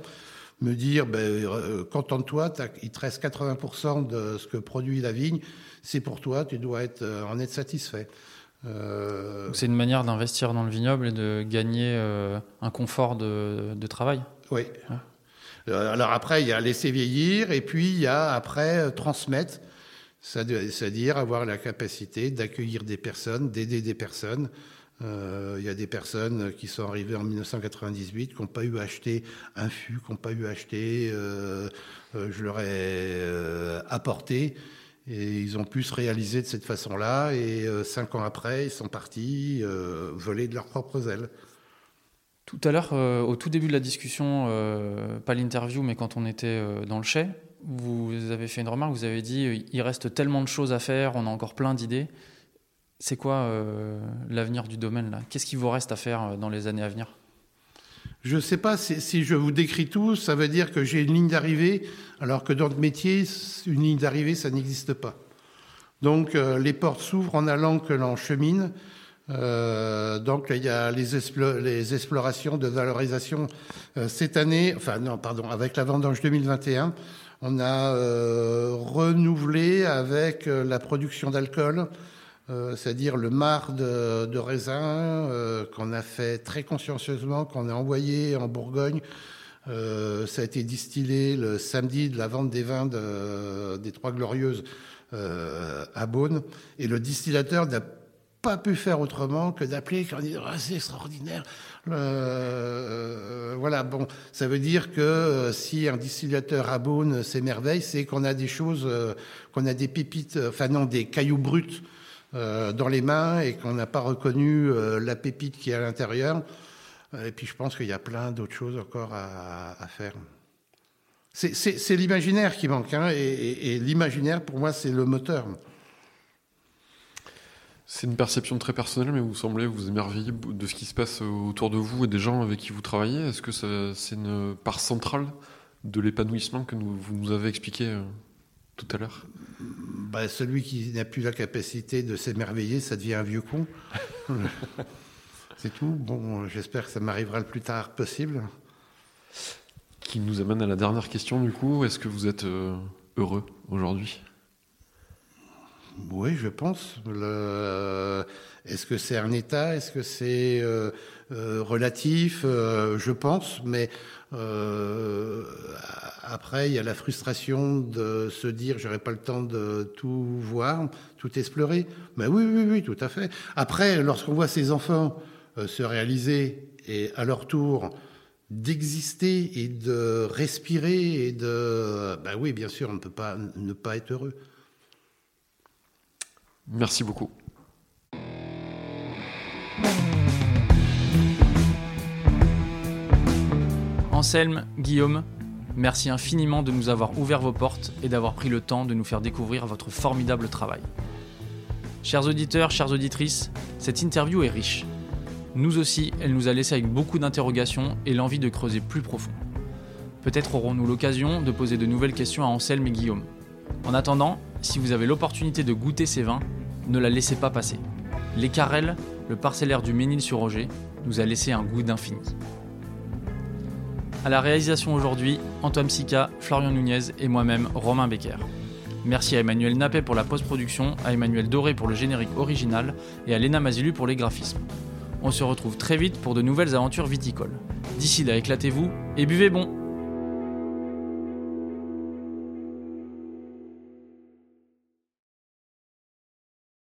me dire, ben, euh, contente-toi, il te reste 80% de ce que produit la vigne, c'est pour toi, tu dois être, en être satisfait. C'est une manière d'investir dans le vignoble et de gagner un confort de, travail? Oui. Euh, alors après, il y a laisser vieillir et puis il y a après euh, transmettre, c'est-à-dire avoir la capacité d'accueillir des personnes, d'aider des personnes. Euh, il y a des personnes qui sont arrivées en 1998, qui n'ont pas eu à acheter un fût, qui n'ont pas eu à acheter, je leur ai apporté, et ils ont pu se réaliser de cette façon-là, et cinq ans après, ils sont partis voler de leurs propres ailes. Tout à l'heure, euh, au tout début de la discussion, euh, pas l'interview, mais quand on était euh, dans le chai, vous avez fait une remarque, vous avez dit il reste tellement de choses à faire, on a encore plein d'idées. C'est quoi l'avenir du domaine là? Qu'est-ce qu'il vous reste à faire dans les années à venir? Je ne sais pas si, je vous décris tout, ça veut dire que j'ai une ligne d'arrivée, alors que dans le métier, une ligne d'arrivée, ça n'existe pas. Donc les portes s'ouvrent en allant que l'on chemine. Euh, donc il y a les, explorations de valorisation euh, cette année, enfin non, pardon, avec la vendange 2021, on a euh, renouvelé avec la production d'alcool, c'est-à-dire le marc de, raisin qu'on a fait très consciencieusement, qu'on a envoyé en Bourgogne. ça a été distillé le samedi de la vente des vins de, des Trois Glorieuses à Beaune, et le distillateur n'a pas pu faire autrement que d'appeler quand dit ah, c'est extraordinaire. Euh, voilà, bon, ça veut dire que euh, si un distillateur aboune s'émerveille, c'est qu'on a des choses, euh, qu'on a des pépites, enfin non, des cailloux bruts dans les mains et qu'on n'a pas reconnu la pépite qui est à l'intérieur. Et puis je pense qu'il y a plein d'autres choses encore à, faire. C'est l'imaginaire qui manque, hein, et l'imaginaire pour moi c'est le moteur. C'est une perception très personnelle, mais vous semblez vous émerveiller de ce qui se passe autour de vous et des gens avec qui vous travaillez. Est-ce que c'est une part centrale de l'épanouissement que vous nous avez expliqué euh, tout à l'heure? Bah, Celui qui n'a plus la capacité de s'émerveiller, ça devient un vieux con. c'est tout. Bon, j'espère que ça m'arrivera le plus tard possible. Qui nous amène à la dernière question, du coup. Est-ce que vous êtes euh, heureux aujourd'hui? Oui, je pense. Est-ce que c'est un état? Est-ce que c'est euh, euh, relatif? Euh, Je pense, mais après, il y a la frustration de se dire j'aurais pas le temps de tout voir, tout explorer. Mais oui, oui, oui, tout à fait. Après, lorsqu'on voit ces enfants se réaliser et à leur tour d'exister et de respirer et de, ben oui, bien sûr, on ne peut pas ne pas être heureux. Merci beaucoup. Anselme, Guillaume, merci infiniment de nous avoir ouvert vos portes et d'avoir pris le temps de nous faire découvrir votre formidable travail. Chers auditeurs, chères auditrices, cette interview est riche. Nous aussi, elle nous a laissé avec beaucoup d'interrogations et l'envie de creuser plus profond. Peut-être aurons-nous l'occasion de poser de nouvelles questions à Anselme et Guillaume. En attendant, si vous avez l'opportunité de goûter ces vins, ne la laissez pas passer. Les Carrel, le parcellaire du Ménil-sur-Roger, nous a laissé un goût d'infini. À la réalisation aujourd'hui, Antoine Sica, Florian Nunez et moi-même, Romain Becker. Merci à Emmanuel Nappet pour la post-production, à Emmanuel Doré pour le générique original et à Léna Mazilu pour les graphismes. On se retrouve très vite pour de nouvelles aventures viticoles. D'ici là, éclatez-vous et buvez bon